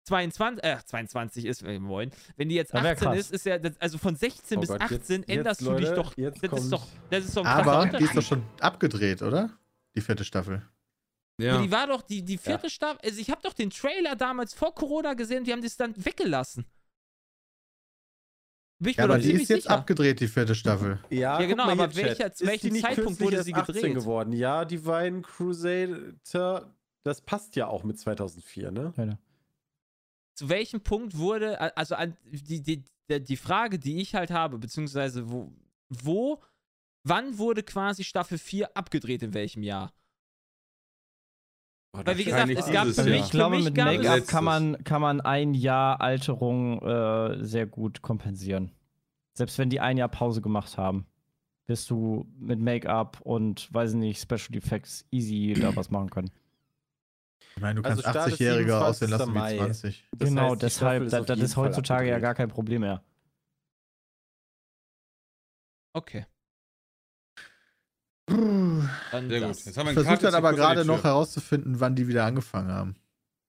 22, äh, 22 ist, äh, moin, wenn die jetzt
Das wär
18
krass.
ist, ist ja, das, also von 16
Oh
bis
Gott,
18
jetzt-
änderst
jetzt,
du dich doch,
jetzt
das ist
kommt-
doch, das ist doch ein
Aber die ist doch schon abgedreht, oder? Die vierte Staffel.
Ja.
Die war doch, die, die vierte Staffel, also ich habe doch den Trailer damals vor Corona gesehen, die haben das dann weggelassen. Bin ich
Ja,
mir
aber
doch
die ist jetzt
sicher.
abgedreht, die vierte Staffel.
Ja,
Ja, genau,
mal
aber welcher- zu
Ist
welchem Zeitpunkt
kürzlich
wurde sie
18
gedreht?
geworden? Ja, Divine Crusader, das passt ja auch mit 2004, ne?
Zu welchem Punkt wurde, also die, die die Frage, die ich halt habe, beziehungsweise wo, wo, wann wurde quasi Staffel 4 abgedreht, in welchem Jahr?
Oh,
Weil wie
das-
gesagt, es gab für mich,
Ich glaube, mit Make-up kann man, kann man ein Jahr Alterung äh, sehr gut kompensieren. Selbst wenn die ein Jahr Pause gemacht haben, wirst du mit Make-up und, weiß ich nicht, Special Effects easy da was machen können.
Ich meine, du
Also
kannst
Start ist
80-Jährige aussehen lassen
27.
wie
Mai.
20.
Das
genau,
heißt,
deshalb, das
jeden
ist heutzutage ja gar kein Problem mehr.
okay, dann
Sehr
das.
gut. Jetzt haben wir einen
versuche dann aber gerade noch herauszufinden, wann die wieder angefangen haben.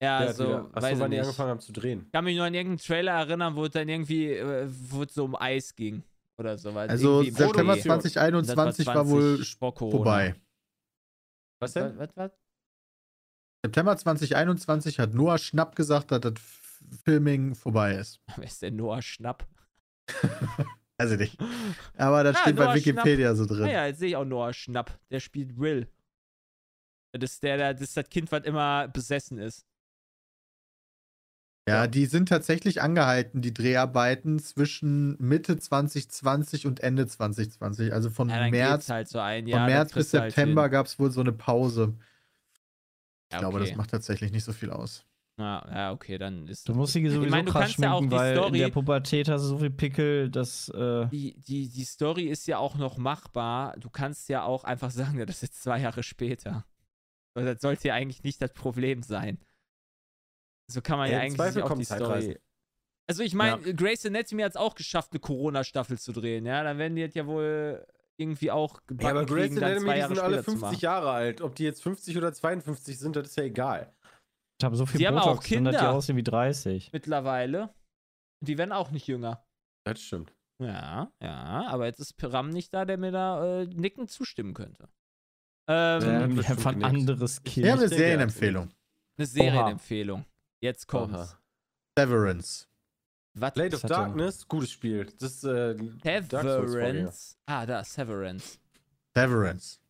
Ja,
Ja,
also,
die-
weiß
Achso,
ich
wann die
nicht.
angefangen haben zu drehen.
Ich kann mich nur an irgendeinen Trailer erinnern, wo es dann irgendwie, äh, wo es so um Eis ging oder sowas.
Also
Irgendwie im
September
Schnee.
2021 war
20
wohl vorbei.
Was
Was, was, was?
September 2021 hat Noah Schnapp gesagt, dass das Filming vorbei ist.
Wer ist denn Noah Schnapp?
Also nicht. Aber das
Ah,
steht bei
Noah
Wikipedia so drin.
Ah ja, jetzt sehe ich auch Noah Schnapp. Der spielt Will. Das ist der, das ist das Kind, was immer besessen ist.
Ja, die sind tatsächlich angehalten, die Dreharbeiten zwischen Mitte 2020 und Ende 2020. Also von
Ja,
März,
halt so ein
von
Jahr.
März bis
halt
September
hin.
gab es wohl so eine Pause. Ich
Ja,
glaube,
okay.
das macht tatsächlich nicht so viel aus.
Ja, ja, okay, dann ist
Du musst sie sowieso
meine, du
krass
ja
schminken,
die
weil in
Story-
der Pubertät hast du so viel Pickel, dass äh,
die, die, die Story ist ja auch noch machbar. Du kannst ja auch einfach sagen, ja, das ist jetzt zwei Jahre später. Das sollte ja eigentlich nicht das Problem sein. So kann man ja,
Ja,
eigentlich
Zweifel
sich auch die. Story. Also ich meine, Grace Anatomy hat es auch geschafft, eine Corona-Staffel zu drehen, ja. Dann werden die das ja wohl irgendwie auch gebacken
Ja, aber Grace
kriegen, dann
Anatomy, die sind alle
später zu
50
machen.
Jahre alt. Ob die jetzt 50 oder 52 sind, das ist ja egal.
Ich habe so viel
Die haben auch
Botox drin, dass die
Kinder.
aussehen wie 30.
Mittlerweile. Die werden auch nicht jünger.
Das stimmt.
Ja, ja, aber jetzt ist Piram nicht da, der mir da äh, nickend zustimmen könnte. Ähm,
Ja,
einfach ein anderes Kind.
Ich habe eine
er
Serienempfehlung.
eine Serienempfehlung. Jetzt kommt's.
Severance.
Was?
Blade of? Darkness, gutes Spiel. Das ist äh.
Severance. Ah, da, Severance.
Severance.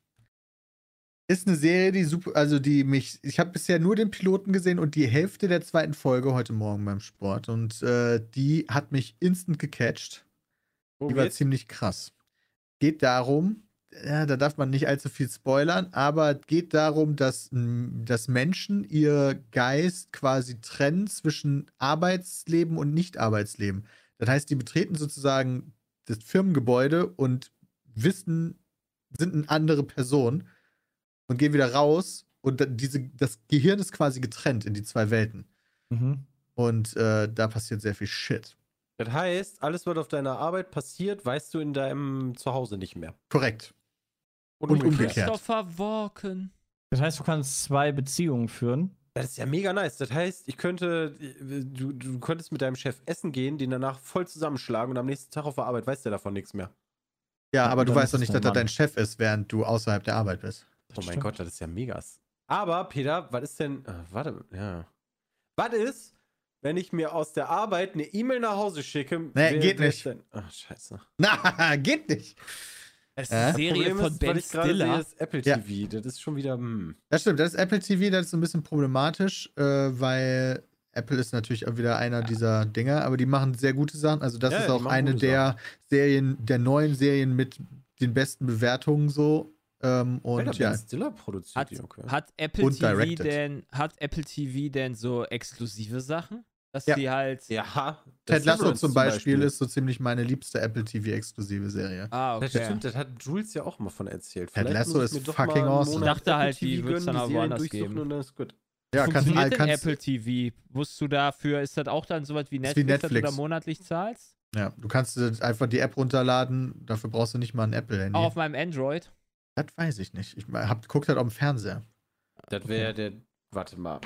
Ist eine Serie, die super, also die mich, ich habe bisher nur den Piloten gesehen und die Hälfte der zweiten Folge heute Morgen beim Sport und äh, die hat mich instant gecatcht.
Wo
Die war ziemlich krass. Geht darum, ja, da darf man nicht allzu viel spoilern, aber es geht darum, dass, dass Menschen ihr Geist quasi trennen zwischen Arbeitsleben und Nicht-Arbeitsleben. Das heißt, die betreten sozusagen das Firmengebäude und wissen, sind eine andere Person und gehen wieder raus und diese, das Gehirn ist quasi getrennt in die zwei Welten.
Mhm.
Und äh, da passiert sehr viel Shit.
Das heißt, alles, was auf deiner Arbeit passiert, weißt du in deinem Zuhause nicht mehr.
Korrekt. Und
umgekehrt.
umgekehrt.
Christopher Walken.
Das heißt, du kannst zwei Beziehungen führen.
Das ist ja mega nice. Das heißt, ich könnte, du, du könntest mit deinem Chef essen gehen, den danach voll zusammenschlagen und am nächsten Tag auf der Arbeit weißt du davon nichts mehr.
Ja, aber du weißt doch nicht, dass er dein Chef ist, während du außerhalb der Arbeit bist.
Oh mein
stimmt.
Gott, das ist ja mega. Aber, Peter, was ist denn. ah, warte, ja. Was ist, wenn ich mir aus der Arbeit eine E-Mail nach Hause schicke?
Nee,
wer-
geht nicht.
Denn, ach, scheiße.
Na, geht nicht.
Das ist
Äh?
eine Serie
Problem
von
ist,
Ben
was ich gerade sehe,
Stiller.
ist Apple
Ja.
TV. Das ist schon wieder. Hm.
Das stimmt, das ist Apple TV, das ist ein bisschen problematisch, äh, weil Apple ist natürlich auch wieder einer dieser Dinger, aber die machen sehr gute Sachen. Also, das
Ja,
ist
ja,
auch eine der Serien, der neuen Serien mit den besten Bewertungen so. Ähm,
Alter,
und ja,
Ben Stiller produziert
Hat,
die, okay.
hat, Apple
Und
TV
directed.
denn, hat Apple TV denn so exklusive Sachen? Dass
Ja.
die halt.
Ja,
Ted Lasso zum Beispiel, ist so ziemlich meine liebste Apple TV-exklusive Serie.
Ah,
Das
okay.
stimmt, das hat Jules ja auch mal von erzählt.
Ted Lasso ist fucking awesome.
Ich dachte halt, die
TV
wird's dann
Serien
woanders
durchsuchen
geben.
Und dann ist gut.
Ja, kannst,
Funktioniert denn
kannst
Apple TV? Wusstest du dafür, ist das auch dann sowas wie
Ist
Netflix,
wie
dass du da
Netflix.
monatlich zahlst?
ja, du kannst dir einfach die App runterladen, dafür brauchst du nicht mal ein Apple-Handy.
Auch auf meinem Android?
Das weiß ich nicht. Ich hab, guckt halt auf dem Fernseher.
Das wäre der. Warte mal.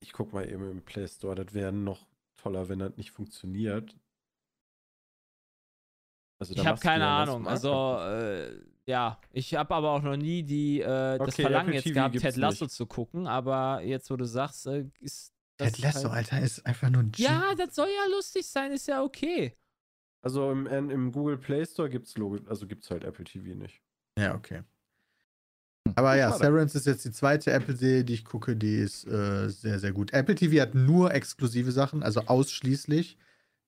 Ich guck mal eben im Play Store. Das wäre noch toller, wenn das nicht funktioniert. Also, da
Ich habe keine
ja
Ahnung.
im
Also, äh, ja, ich habe aber auch noch nie die, äh, das
Okay,
Verlangen jetzt gehabt, Ted Lasso
nicht.
zu gucken, aber jetzt, wo du sagst, äh, ist das
Ted Lasso,
halt...
Alter, ist einfach nur ein G
Ja, das soll ja lustig sein, ist ja okay.
Also im, im Google Play Store gibt's Logo, also gibt's halt Apple TV nicht.
Ja, okay. Aber ja. Severance ist jetzt die zweite Apple-Serie, die ich gucke, die ist äh, sehr, sehr gut. Apple TV hat nur exklusive Sachen, also ausschließlich.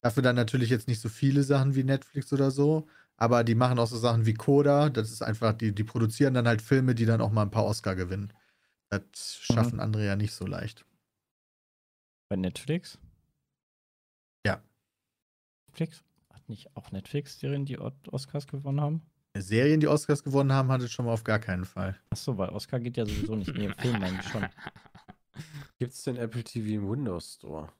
Dafür dann natürlich jetzt nicht so viele Sachen wie Netflix oder so. Aber die machen auch so Sachen wie Coda. Das ist einfach, die, die produzieren dann halt Filme, die dann auch mal ein paar Oscar gewinnen. Das schaffen andere ja nicht so leicht.
Bei Netflix?
Ja.
Netflix? Hat nicht auch Netflix-Serien, die Oscars gewonnen haben?
Serien, die Oscars gewonnen haben, hatte schon mal auf gar keinen Fall.
Achso, weil Oscar geht ja sowieso nicht. Nee, im Film eigentlich schon.
Gibt's denn Apple TV im Windows Store?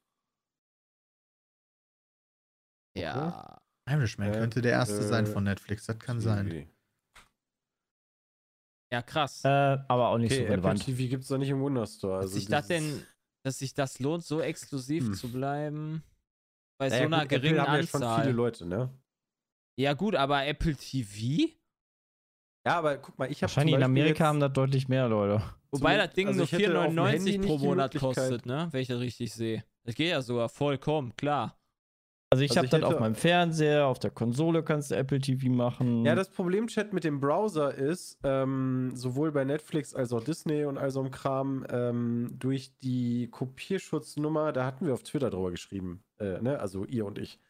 Ja.
Irishman
Äh,
könnte der erste sein
äh,
von Netflix, das kann sein.
TV.
Ja, krass.
Äh, aber auch nicht
Okay,
so
Apple
relevant.
TV gibt's doch nicht im Windows Store.
dass
Also
sich das denn, dass sich das lohnt, so exklusiv
Hm.
zu bleiben. Bei
Naja,
so einer
gut, Apple
geringen
haben ja schon
Anzahl.
viele Leute, ne?
Ja, gut, aber Apple TV?
Ja, aber guck mal, ich habe
Wahrscheinlich in Amerika haben das deutlich mehr Leute.
Wobei das Ding
also
nur
ich hätte auf dem Handy
4,99
nicht
pro Monat kostet, ne? Wenn ich das richtig sehe. Das geht ja sogar vollkommen, klar.
Also ich
Also
habe das auf meinem Fernseher, auf der Konsole kannst du Apple TV machen.
Ja, das Problem, Chat, mit dem Browser ist, ähm, sowohl bei Netflix als auch Disney und all so einem Kram, ähm, durch die Kopierschutznummer, da hatten wir auf Twitter drüber geschrieben, äh, ne? also ihr und ich,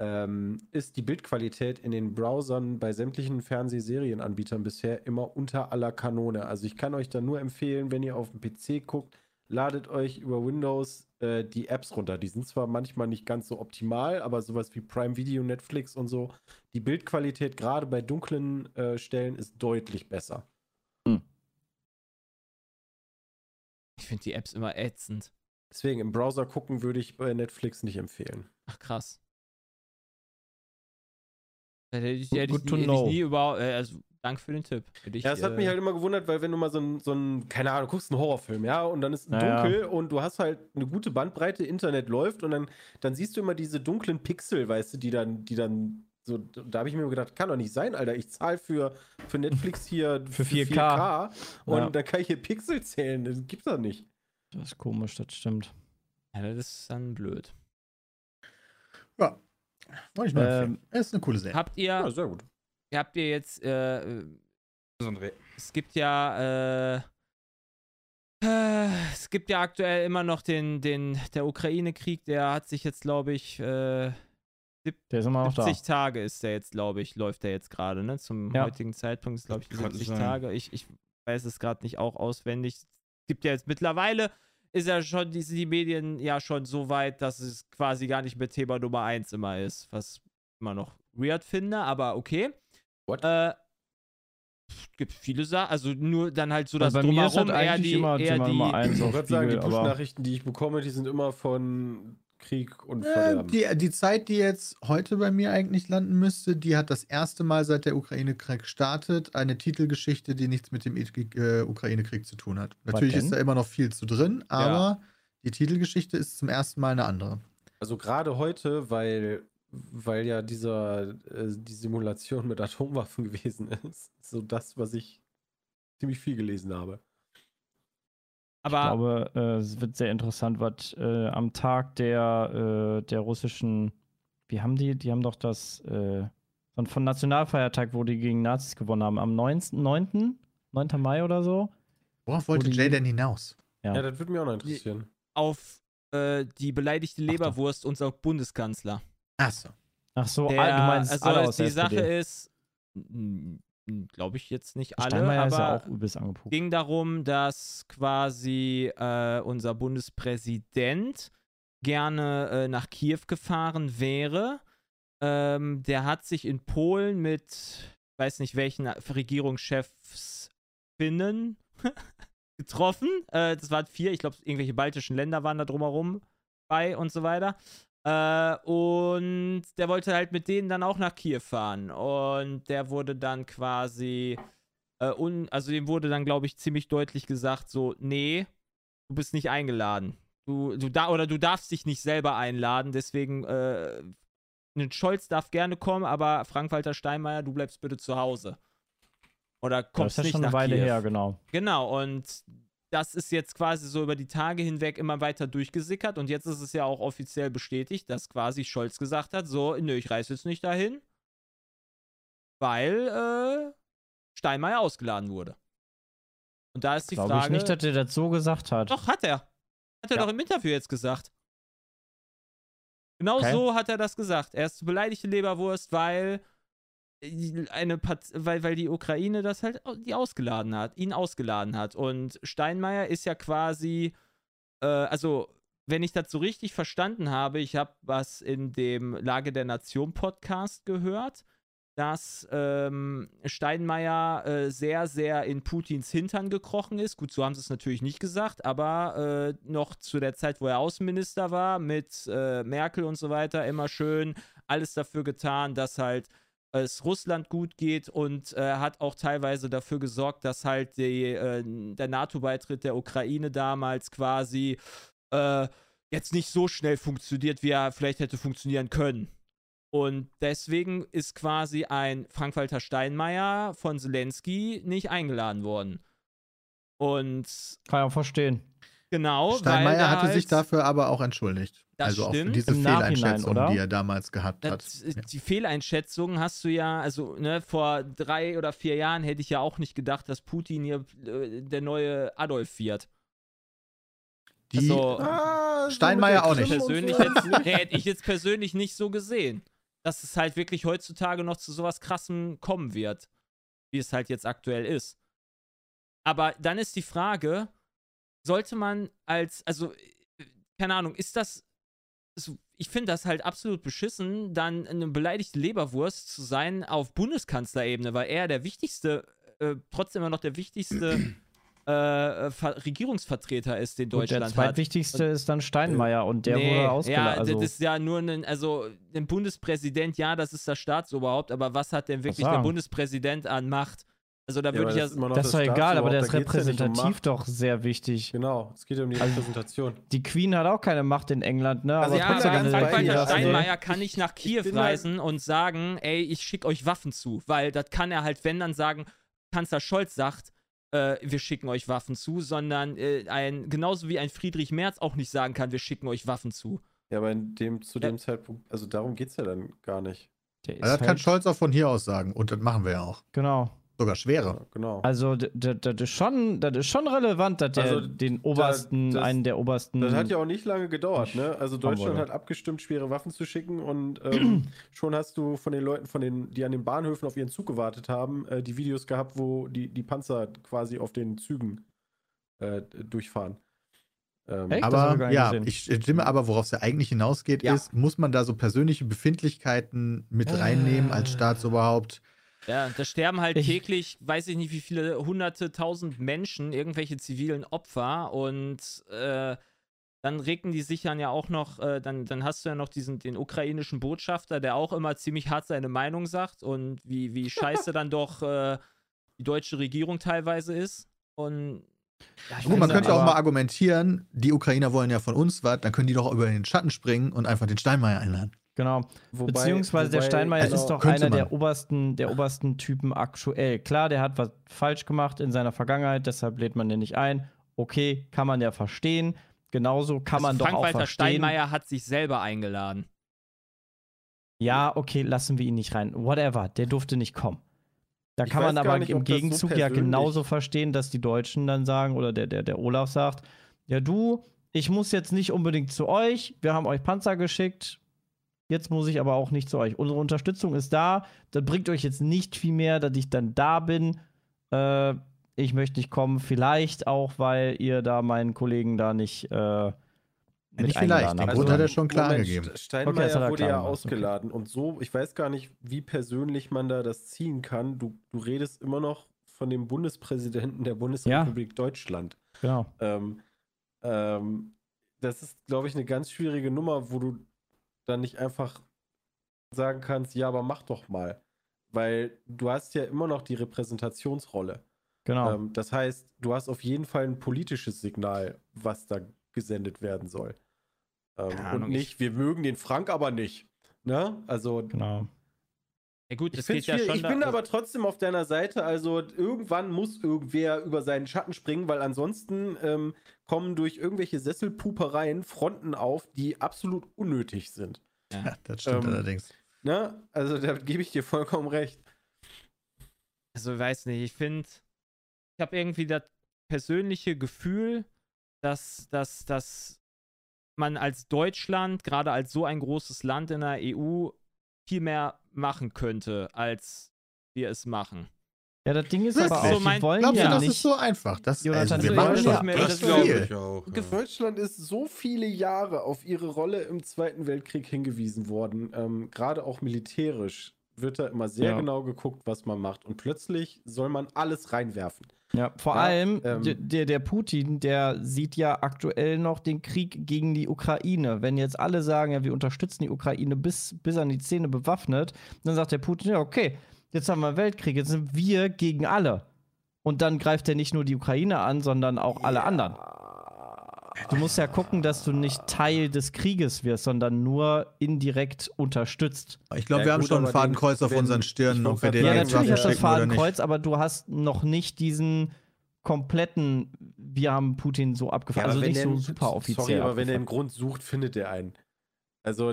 ähm, ist die Bildqualität in den Browsern bei sämtlichen Fernsehserienanbietern bisher immer unter aller Kanone. Also ich kann euch da nur empfehlen, wenn ihr auf dem PC guckt, ladet euch über Windows äh, die Apps runter. Die sind zwar manchmal nicht ganz so optimal, aber sowas wie Prime Video, Netflix und so, die Bildqualität gerade bei dunklen äh, Stellen ist deutlich besser.
Ich finde die Apps immer ätzend.
Deswegen im Browser gucken würde ich bei Netflix nicht empfehlen.
Ach, krass. Hätte ich, hätte
good
ich,
to
nie- hätte ich
know.
nie überhaupt. Äh, also, danke für den Tipp. Hätte ich,
Ja, es hat
äh,
mich halt immer gewundert, weil wenn du mal so ein, so ein keine Ahnung, guckst einen Horrorfilm, ja, und dann ist es dunkel und du hast halt eine gute Bandbreite, Internet läuft und dann, dann siehst du immer diese dunklen Pixel, weißt du, die dann, die dann so, da habe ich mir gedacht, kann doch nicht sein, Alter. Ich zahle für, für Netflix hier
Für 4K.
und
Ja.
dann kann ich hier Pixel zählen. Das gibt's doch nicht.
Das ist komisch, das stimmt.
Ja, das ist dann blöd.
Ja. Wollte ich nur
Ähm,
empfehlen. ist eine coole Serie.
Habt ihr,
Ja, sehr gut.
habt ihr jetzt, äh, es gibt ja, äh, äh, es gibt ja aktuell immer noch den, den, der Ukraine-Krieg, der hat sich jetzt, glaube ich, äh,
Der ist immer noch da.
70 Tage ist der jetzt, glaube ich, läuft der jetzt gerade, ne? Zum
Ja.
heutigen Zeitpunkt ist, glaube ich,
Kann
70
sein.
Tage. Ich, ich weiß es gerade nicht auch auswendig. Es gibt ja jetzt mittlerweile, ist ja schon, die, die Medien ja schon so weit, dass es quasi gar nicht mehr Thema Nummer 1 immer ist, was ich immer noch weird finde, aber okay.
What?
Äh, es gibt viele Sachen, also nur dann halt so das
Also mir ist
Drumherum,
das
eher
eigentlich
die,
immer
eher
Thema
die,
Nummer eins
Ich
auf
wollte sagen, die Push-Nachrichten, die ich bekomme, die sind immer von Krieg und
Äh,
Verderben.
die, die Zeit, die jetzt heute bei mir eigentlich landen müsste, die hat das erste Mal seit der Ukraine-Krieg startet eine Titelgeschichte, die nichts mit dem äh, Ukraine-Krieg zu tun hat. Natürlich ist da immer noch viel zu drin, aber die Titelgeschichte ist zum ersten Mal eine andere.
Also gerade heute, weil, weil ja dieser, äh, die Simulation mit Atomwaffen gewesen ist, so das, was ich ziemlich viel gelesen habe.
Ich
aber
glaube, äh, es wird sehr interessant, was äh, am Tag der, äh, der russischen, wie haben die, die haben doch das, äh, von, von Nationalfeiertag, wo die gegen Nazis gewonnen haben, am 9. 9. 9. Mai oder so.
Worauf wollte
die-
Jay denn hinaus?
Ja.
Ja, das würde mich auch noch interessieren.
auf äh, die beleidigte. Leberwurst unser Bundeskanzler.
Achso.
Ach so,
Der,
ah, du meinst
also
alle
es-
aus
die
der
Sache
SPD.
ist, glaube ich jetzt nicht alle,
ja
aber
angepuckt.
ging darum, dass quasi äh, unser Bundespräsident gerne äh, nach Kiew gefahren wäre. Ähm, der hat sich in Polen mit, weiß nicht welchen Regierungschefs Finnen getroffen. Äh, das waren vier, ich glaube, irgendwelche baltischen Länder waren da drumherum bei und so weiter. Äh, und der wollte halt mit denen dann auch nach Kiew fahren. Und der wurde dann quasi, äh, un also dem wurde dann, glaube ich, ziemlich deutlich gesagt, so, nee, du bist nicht eingeladen. Du, du da oder du darfst dich nicht selber einladen, deswegen, äh, ein Scholz darf gerne kommen, aber Frank-Walter Steinmeier, du bleibst bitte zu Hause. Oder
Das
kommst
ist ja
nicht
schon
nach
eine Weile
Kiew.
her, genau.
Genau, und das ist jetzt quasi so über die Tage hinweg immer weiter durchgesickert und jetzt ist es ja auch offiziell bestätigt, dass quasi Scholz gesagt hat, so, nö, ich reise jetzt nicht dahin, weil äh, Steinmeier ausgeladen wurde. Und da ist die
Glaube
Frage.
ich nicht, dass der das so gesagt hat.
doch, hat er. Hat er
Ja.
doch im Interview jetzt gesagt. Genau
Okay.
so hat er das gesagt. Er ist beleidigte Leberwurst, weil eine Part weil, weil die Ukraine das halt die ausgeladen hat, ihn ausgeladen hat. Und Steinmeier ist ja quasi, äh, also wenn ich das so richtig verstanden habe, ich habe was in dem Lage der Nation Podcast gehört, dass ähm, Steinmeier äh, sehr, sehr in Putins Hintern gekrochen ist. Gut, so haben sie es natürlich nicht gesagt, aber äh, noch zu der Zeit, wo er Außenminister war, mit äh, Merkel und so weiter, immer schön alles dafür getan, dass halt es Russland gut geht und äh, hat auch teilweise dafür gesorgt, dass halt die, äh, der NATO-Beitritt der Ukraine damals quasi äh, jetzt nicht so schnell funktioniert, wie er vielleicht hätte funktionieren können. Und deswegen ist quasi ein Frank-Walter Steinmeier von Zelensky nicht eingeladen worden. Und
Kann ich auch verstehen.
Genau,
Steinmeier hatte sich
halt-
dafür aber auch entschuldigt.
Das
also auch
stimmt.
diese
Im Nachhinein,
Fehleinschätzung,
oder?
die er damals gehabt hat.
Das, die Fehleinschätzung hast du ja, also ne, vor drei oder vier Jahren hätte ich ja auch nicht gedacht, dass Putin hier äh, der neue Adolf wird.
Die,
also,
Ah,
Steinmeier auch nicht.
persönlich jetzt, nee, hätte ich jetzt persönlich nicht so gesehen, dass es halt wirklich heutzutage noch zu sowas krassem kommen wird, wie es halt jetzt aktuell ist. Aber dann ist die Frage, sollte man als, also, äh, keine Ahnung, ist das, so- ich finde das halt absolut beschissen, dann eine beleidigte Leberwurst zu sein auf Bundeskanzlerebene, weil er der wichtigste, äh, trotzdem immer noch der wichtigste äh, Ver Regierungsvertreter ist, den
der
Deutschland hat.
zweitwichtigste ist dann Steinmeier und der
Nee,
wurde ausgeladen.
Ja,
also,
das ist ja nur ein, also ein Bundespräsident, ja, das ist das Staatsoberhaupt, aber was hat denn wirklich der. Bundespräsident an Macht? Also da
Ja,
würde
aber
ich ja.
das
das ist doch egal, aber der ist
ja um
repräsentativ
Macht.
doch sehr wichtig.
Genau, es geht ja um die
Also-
Repräsentation.
Die Queen hat auch keine Macht in England, ne?
Also
aber
ich
ja,
trotzdem, Queen
Frank-Walter
hast,
also-
Steinmeier kann nicht nach Kiew
bin halt-
reisen und sagen, ey, ich schicke euch Waffen zu, weil das kann er halt, wenn dann sagen, Kanzler Scholz sagt, äh, wir schicken euch Waffen zu, sondern äh, ein, genauso wie ein Friedrich Merz auch nicht sagen kann, wir schicken euch Waffen zu.
Ja, aber in dem, zu
Ja.
dem Zeitpunkt, also darum geht es ja dann gar nicht.
also das kann
halt,
Scholz auch von hier aus sagen. Und das machen wir ja auch.
Genau.
Sogar schwerer.
Ja, genau.
Also, das ist schon, das ist schon relevant, dass der
Also,
den obersten,
das-
einen der obersten.
Das hat ja auch nicht lange gedauert, ne? Also Deutschland hat abgestimmt, schwere Waffen zu schicken und ähm, schon hast du von den Leuten, von den, die an den Bahnhöfen auf ihren Zug gewartet haben, äh, die Videos gehabt, wo die, die Panzer quasi auf den Zügen äh, durchfahren. Ähm,
Echt?
Aber ja,
gesehen.
ich stimme aber, worauf es ja eigentlich hinausgeht,
Ja.
ist, muss man da so persönliche Befindlichkeiten mit reinnehmen als Staatsoberhaupt?
Ja, da sterben halt
Ich-
täglich, weiß ich nicht wie viele, hunderte, tausend Menschen, irgendwelche zivilen Opfer und äh, dann regen die sich dann ja auch noch, äh, dann, dann hast du ja noch diesen, den ukrainischen Botschafter, der auch immer ziemlich hart seine Meinung sagt und wie, wie scheiße dann doch äh, die deutsche Regierung teilweise ist. Und ja, ich
Gut, man könnte ja auch mal argumentieren, die Ukrainer wollen ja von uns was, dann können die doch über den Schatten springen und einfach den Steinmeier einladen.
Genau.
wobei-
Beziehungsweise der
wobei-
Steinmeier
genau,
ist doch einer der
man.
obersten, der obersten Typen aktuell. Klar, der hat was falsch gemacht in seiner Vergangenheit, deshalb lädt man den nicht ein. Okay, kann man ja verstehen. Genauso kann man doch auch
Frank-Walter
verstehen.
Steinmeier hat sich selber eingeladen.
Ja, okay, lassen wir ihn nicht rein. Whatever, der durfte nicht kommen. Da
Ich
kann man aber
nicht,
im
das so
Gegenzug ja genauso verstehen, dass die Deutschen dann sagen, oder der, der, der Olaf sagt, ja du, ich muss jetzt nicht unbedingt zu euch, wir haben euch Panzer geschickt, jetzt muss ich aber auch nicht zu euch. Unsere Unterstützung ist da, das bringt euch jetzt nicht viel mehr, dass ich dann da bin. Äh, ich möchte nicht kommen, vielleicht auch, weil ihr da meinen Kollegen da nicht äh, mit
nicht vielleicht, den
Also-
hat er schon klar
Moment,
Okay,
Steinmeier
er
wurde
klar
ja
gemacht, okay.
ausgeladen und so, ich weiß gar nicht, wie persönlich man da das ziehen kann. Du, du redest immer noch von dem Bundespräsidenten der Bundesrepublik Deutschland.
Genau.
Ähm, ähm, das ist, glaube ich, eine ganz schwierige Nummer, wo du dann nicht einfach sagen kannst, ja, aber mach doch mal. Weil du hast ja immer noch die Repräsentationsrolle.
Genau.
Ähm, das heißt, du hast auf jeden Fall ein politisches Signal, was da gesendet werden soll. Ähm, und nicht, wir mögen den Frank aber nicht. Ne? Also,
genau.
Ja gut,
find's
geht ja schon
ich
da-
bin aber trotzdem auf deiner Seite. Also, irgendwann muss irgendwer über seinen Schatten springen, weil ansonsten ähm, kommen durch irgendwelche Sesselpupereien Fronten auf, die absolut unnötig sind.
Ja, das stimmt
Ähm,
allerdings.
Ne? Also, da gebe ich dir vollkommen recht.
Also, weiß nicht, ich finde, ich habe irgendwie das persönliche Gefühl, dass, dass, dass man als Deutschland, gerade als so ein großes Land in der EU, viel mehr machen könnte, als wir es machen.
Ja, das Ding ist
Wirklich?
aber auch,
So mein-
die wollen
Glaubst
ja
du, das
nicht.
ist so einfach? Das,
Jonathan,
also, wir machen schon
nicht,
das viel.
ich auch. Ja.
Deutschland ist so viele Jahre auf ihre Rolle im Zweiten Weltkrieg hingewiesen worden. Ähm, Gerade auch militärisch wird da immer sehr
Ja.
genau geguckt, was man macht. Und plötzlich soll man alles reinwerfen.
Ja, vor
Ja,
allem
ähm,
der, der, Putin, der sieht ja aktuell noch den Krieg gegen die Ukraine. Wenn jetzt alle sagen, ja, wir unterstützen die Ukraine bis, bis an die Zähne bewaffnet, dann sagt der Putin, ja, okay, jetzt haben wir einen Weltkrieg, jetzt sind wir gegen alle. Und dann greift er nicht nur die Ukraine an, sondern auch alle anderen. Du musst ja gucken, dass du nicht Teil des Krieges wirst, sondern nur indirekt unterstützt.
Ich glaube,
Ja,
wir haben
gut,
schon ein Fadenkreuz
den-
auf unseren Stirnen, ob wir den
Ja, natürlich hast du das. Fadenkreuz, aber du hast noch nicht diesen kompletten, wir haben Putin so abgefahren. also nicht so super offiziell.
Sorry, aber wenn er einen Grund sucht, findet er einen. Also,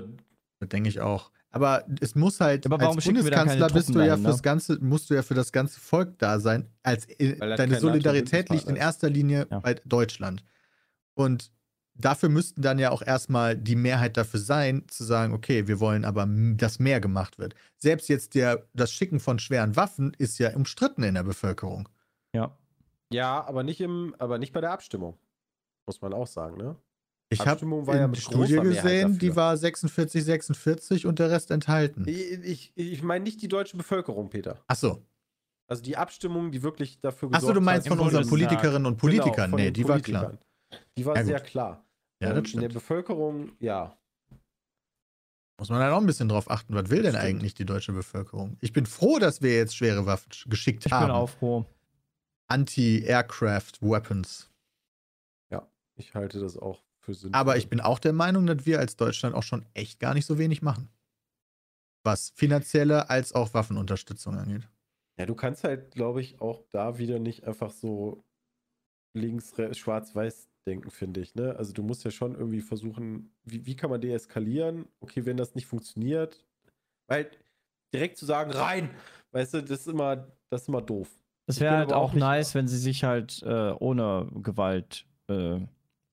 Das denke ich auch. Aber es muss halt,
Aber warum
als Bundeskanzler bist du ja
dahin,
fürs
ne?
ganze, musst du ja für das ganze Volk da sein. Als deine Solidarität liegt in erster Linie
Ja.
bei Deutschland. Und dafür müssten dann ja auch erstmal die Mehrheit dafür sein, zu sagen, okay, wir wollen aber, dass mehr gemacht wird. Selbst jetzt der, das Schicken von schweren Waffen ist ja umstritten in der Bevölkerung.
Ja.
ja, aber nicht im, aber nicht bei der Abstimmung. Muss man auch sagen, ne?
Ich habe
ja
die Studie gesehen, die war 46, 46 und der Rest enthalten.
Ich, ich, ich meine nicht die deutsche Bevölkerung, Peter.
Ach so.
Also die Abstimmung, die wirklich dafür
Ach so, du meinst
hat-
von unseren. Politikerinnen und Politikern?
Genau,
nee, die war klar.
Die war
Ja,
sehr
gut.
klar.
Ja,
Ähm,
das
In der. Bevölkerung, ja.
Muss man halt auch ein bisschen drauf achten, was will denn
Stimmt.
eigentlich die deutsche Bevölkerung? Ich bin froh, dass wir jetzt schwere Waffen sch- geschickt
Ich bin
haben.
auch froh.
Anti-Aircraft Weapons.
Ich halte das auch für sinnvoll.
Aber ich bin auch der Meinung, dass wir als Deutschland auch schon echt gar nicht so wenig machen. Was finanzielle als auch Waffenunterstützung angeht.
Ja, du kannst halt, glaube ich, auch da wieder nicht einfach so links, schwarz-weiß denken, finde ich. Ne? Also du musst ja schon irgendwie versuchen, wie, wie kann man deeskalieren? Okay, wenn das nicht funktioniert, weil direkt zu sagen, rein, weißt du, das ist immer, das ist immer doof.
Es wäre halt auch
auch
nice, wenn sie sich halt äh, ohne Gewalt, äh,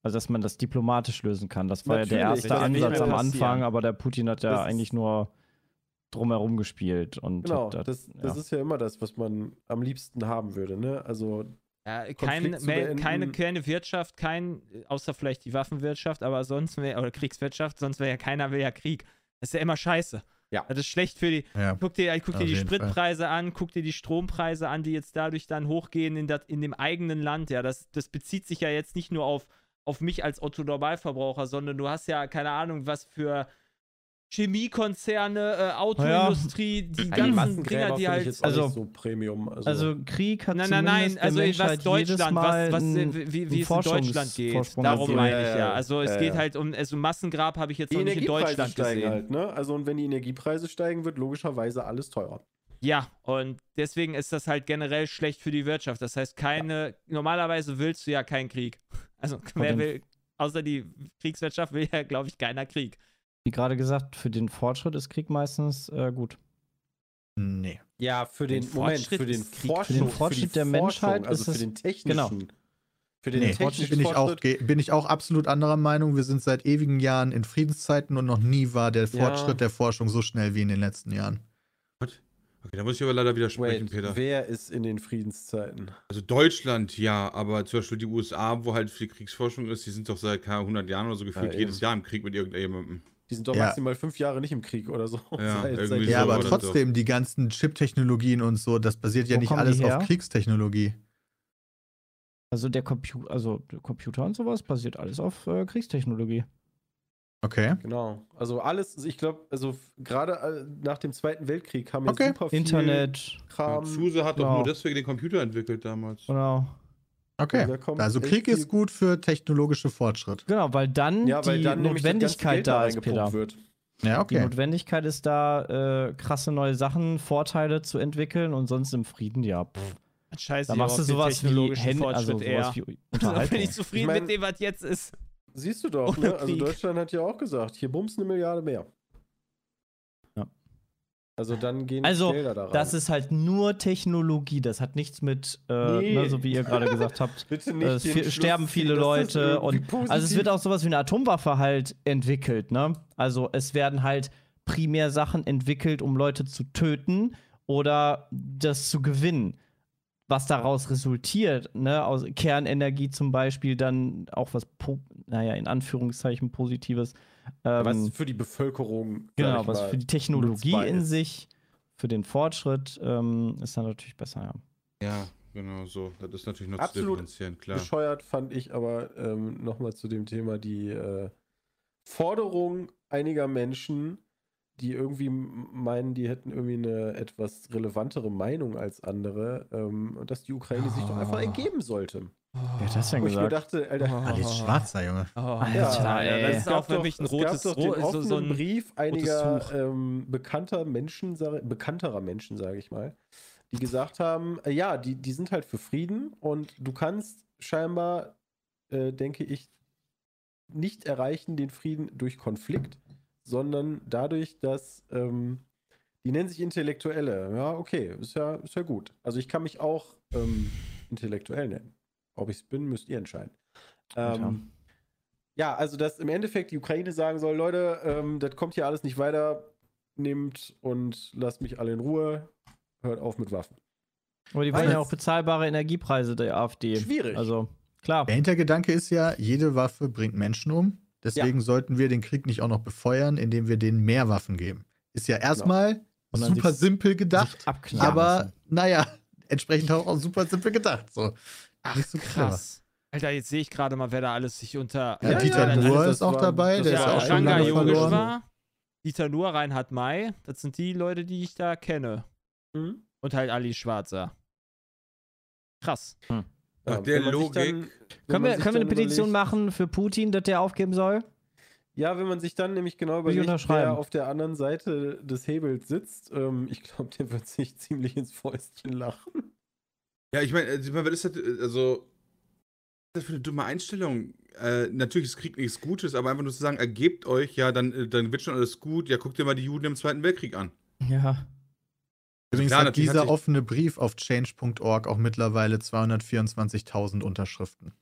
also dass man das diplomatisch lösen kann. Das war ja der
Natürlich,
erste Ansatz am. Anfang, aber der Putin hat ja
Das
eigentlich nur drumherum gespielt. Und
Genau,
hat,
das, das
ja.
ist ja immer das, was man am liebsten haben würde. Ne? Also
Ja, kein, mehr, keine, keine Wirtschaft, kein, außer vielleicht die Waffenwirtschaft, aber sonst wär, oder Kriegswirtschaft, sonst wäre ja keiner will ja Krieg. Das ist ja immer scheiße.
Ja.
Das ist schlecht für die.
Ja.
Guck dir, guck dir die
jeden Fall.
Spritpreise an, guck dir die Strompreise an, die jetzt dadurch dann hochgehen in, dat, in dem eigenen Land. Ja, das, das bezieht sich ja jetzt nicht nur auf, auf mich als Otto-Normalverbraucher, sondern du hast ja keine Ahnung, was für Chemiekonzerne, äh, Autoindustrie, die
Ja, die
ganzen Dinger, die halt.
also-
nicht so Premium. Also,
Also Krieg hat
Nein, nein, nein, also was Deutschland, was, was,
einen-
wie, wie, es in Deutschland geht. Darum
gegeben.
meine ich
Ja,
ja.
ja,
Also es
ja,
geht
ja.
halt um, also Massengrab habe ich jetzt
die
noch nicht in
Energiepreise
Deutschland
steigen
gesehen.
halt, ne? Also und wenn die Energiepreise steigen, wird logischerweise alles teurer.
Ja, und deswegen ist das halt generell schlecht für die Wirtschaft. Das heißt, keine, normalerweise willst du ja keinen Krieg. Also wer will, außer die Kriegswirtschaft will ja, glaube ich, keiner Krieg.
Wie gerade gesagt, für den Fortschritt ist Krieg meistens äh, gut.
Nee.
Ja, für den,
Den
Moment,
Fortschritt
für den. Forschung,
Für den Fortschritt
die
der Menschheit
also
ist
für
es-
den technischen.
genau.
Für den
Nee,
technischen
bin ich, auch,
Fortschritt.
bin ich auch absolut anderer Meinung. Wir sind seit ewigen Jahren in Friedenszeiten und noch nie war der
Ja.
Fortschritt der Forschung so schnell wie in den letzten Jahren.
Okay, da muss ich aber leider widersprechen,
Wait,
Peter.
wer ist in den Friedenszeiten?
Also Deutschland, ja, aber zum Beispiel die USA, wo halt viel Kriegsforschung ist, die sind doch seit keine 100 Jahren oder so gefühlt
Ja,
jedes. Jahr im Krieg mit irgendjemandem.
Die sind doch
Ja.
maximal fünf Jahre nicht im Krieg oder so.
Ja, irgendwie
Ja,
so
aber trotzdem, die ganzen Chip-Technologien und so, das basiert ja
Wo
nicht alles auf Kriegstechnologie.
Also der Computer, also der Computer und sowas basiert alles auf äh, Kriegstechnologie.
Okay.
Genau. Also alles, ich glaube, also gerade äh, nach dem Zweiten Weltkrieg haben wir
Okay.
super viel
Internet,
Ja,
Kram.
Zuse hat doch
genau.
nur deswegen den Computer entwickelt damals.
genau.
Okay. Also
echt
Krieg ist gut für technologische Fortschritt.
Genau, weil dann
Ja, weil
die
dann
Notwendigkeit da ist, Peter.
wird.
Ja,
Die
okay.
Notwendigkeit ist da, äh, krasse neue Sachen, Vorteile zu entwickeln und sonst im Frieden, ja. Pff.
Scheiße,
Da machst du sowas wie Hand, also sowas
eher.
wie
Also bin
Unterhaltung.
ich zufrieden
Ich mein-
mit dem, was jetzt ist.
Siehst du doch, ne? Also. Deutschland hat ja auch gesagt, hier bums eine Milliarde mehr. Also dann gehen
Also,
Gelder da rein.
Das ist halt nur Technologie, das hat nichts mit, äh,
Nee.
ne, so wie ihr gerade gesagt habt.
Bitte
äh, fi-
Schluss
sterben viele Leute und
positiv-
also es wird auch sowas wie eine Atomwaffe halt entwickelt, ne? Also es werden halt primär Sachen entwickelt, um Leute zu töten oder das zu gewinnen. Was daraus resultiert, ne, aus Kernenergie zum Beispiel, dann auch was, naja, in Anführungszeichen Positives. Ähm,
was für die Bevölkerung.
genau, was für die Technologie in
ist.
sich, für den Fortschritt ähm, ist dann natürlich besser, ja.
Ja, genau so. Das ist natürlich noch
Absolut
zu differenzieren, klar.
Bescheuert fand ich aber ähm, nochmal zu dem Thema die äh, Forderung einiger Menschen, die irgendwie meinen, die hätten irgendwie eine etwas relevantere Meinung als andere, ähm, dass die Ukraine sich doch einfach
Ah.
ergeben sollte.
Wer hat das denn
Wo ich mir
gesagt?
dachte, Alter,
Alice Schwarzer, Junge.
Oh,
Alter,
Alter,
ey.
das ist auch für mich ein
doch-
rotes
doch den
Ro- so, so ein
Brief einiger ähm, bekannter Menschen, bekannterer Menschen, sage ich mal, die gesagt haben, äh, ja, die, die sind halt für Frieden und du kannst scheinbar, äh, denke ich, nicht erreichen den Frieden durch Konflikt, sondern dadurch, dass ähm, die nennen sich Intellektuelle. Ja, okay, ist ja, ist ja gut. Also ich kann mich auch ähm, intellektuell nennen. Ob ich es bin, müsst ihr entscheiden. Ähm, ja, also dass im Endeffekt die Ukraine sagen soll, Leute, ähm, das kommt hier alles nicht weiter, nehmt und lasst mich alle in Ruhe, hört auf mit Waffen.
Aber die wollen ja auch bezahlbare Energiepreise der AfD.
Schwierig.
Also, klar.
Der Hintergedanke ist ja, jede Waffe bringt Menschen um. Deswegen sollten wir den Krieg nicht auch noch befeuern, indem wir denen mehr Waffen geben. Ist ja erstmal
Sondern
super
sich-
simpel gedacht, aber naja, entsprechend auch, auch super simpel gedacht. So. Nicht so clever.
Krass. Alter, jetzt sehe ich gerade mal, wer da alles sich unter.
Ja,
Ja,
Dieter
ja,
Nuhr
das
ist auch dabei,
das
der ist
ja,
auch schon lange verloren.
war, Dieter Nuhr, Reinhard May, das sind die Leute, die ich da kenne.
Mhm.
Und halt Ali Schwarzer. Krass.
Nach
Ja,
der Logik-
dann-
Können wir, können wir eine Petition
überlegt-
machen für Putin, dass der aufgeben soll?
Ja, wenn man sich dann nämlich genau überlegt, wer auf der anderen Seite des Hebels sitzt, ähm, ich glaube, der wird sich ziemlich ins Fäustchen lachen.
Ja, ich meine, meine, was ist das, äh, also, was ist das für eine dumme Einstellung? Äh, natürlich ist Krieg nichts Gutes, aber einfach nur zu sagen, ergebt euch, ja, dann, äh, dann wird schon alles gut. Ja, guckt dir mal die Juden im Zweiten Weltkrieg an.
Ja.
Übrigens
Klar,
hat dieser
hat
offene Brief auf change.org auch mittlerweile 224.000 Unterschriften.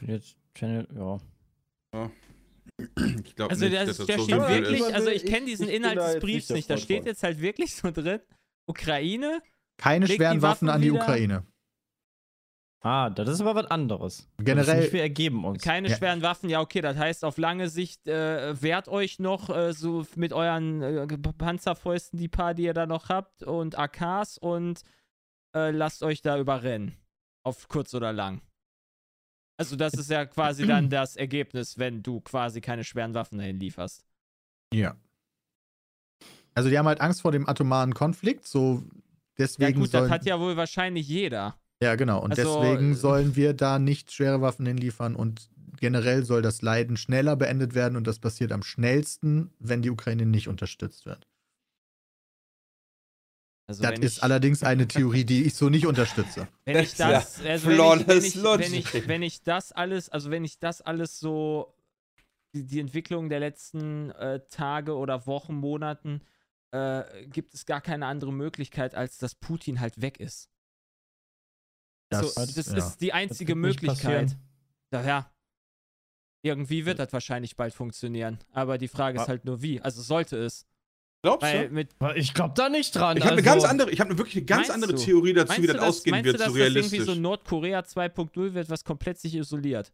Jetzt Channel, ja.
Ich glaube
Also,
nicht,
das,
dass das
der
so
steht wirklich, also ich kenne diesen
ich
Inhalt des Briefs nicht. Da steht jetzt halt wirklich so drin: Ukraine,
Keine schweren Waffen
Waffen
an die
wieder-
Ukraine.
Ah, das ist aber was anderes.
Generell,
wir ergeben uns.
keine
Ja.
schweren Waffen. Ja, okay, das heißt, auf lange Sicht äh, wehrt euch noch äh, so mit euren äh, Panzerfäusten, die paar, die ihr da noch habt, und AKs und äh, lasst euch da überrennen. Auf kurz oder lang. Also, das ist ja quasi dann das Ergebnis, wenn du quasi keine schweren Waffen dahin lieferst.
ja. Also die haben halt Angst vor dem atomaren Konflikt, so
Ja,
deswegen
gut,
sollen,
das hat ja wohl wahrscheinlich jeder.
Ja, genau. Und
Also,
deswegen
äh,
sollen wir da nicht schwere Waffen hinliefern und generell soll das Leiden schneller beendet werden und das passiert am schnellsten, wenn die Ukraine nicht unterstützt wird.
Also,
das ist
ich-
allerdings eine Theorie, die ich so nicht unterstütze.
Wenn ich
Ja,
das, also wenn ich, wenn,
flawless
ich, wenn,
logic.
ich, wenn ich das alles, also wenn ich das alles so, die, die Entwicklung der letzten äh, Tage oder Wochen, Monaten, äh, gibt es gar keine andere Möglichkeit, als dass Putin halt weg ist.
Das-
Das, so, das
ja.
ist die einzige
wird
Möglichkeit. Daher. Irgendwie wird das wahrscheinlich bald funktionieren. Aber die Frage ist halt nur wie. Also sollte es.
Glaubst
Weil
du?
mit,
Ich glaube da nicht dran.
Ich habe eine
also-
ganz andere, ich habe wirklich eine ganz
Meinst
andere
du?
Theorie dazu,
meinst
wie
du,
das
dass,
ausgehen
meinst
wird,
du, dass
so
das irgendwie
realistisch.
so Nordkorea 2.0 wird, was komplett sich isoliert?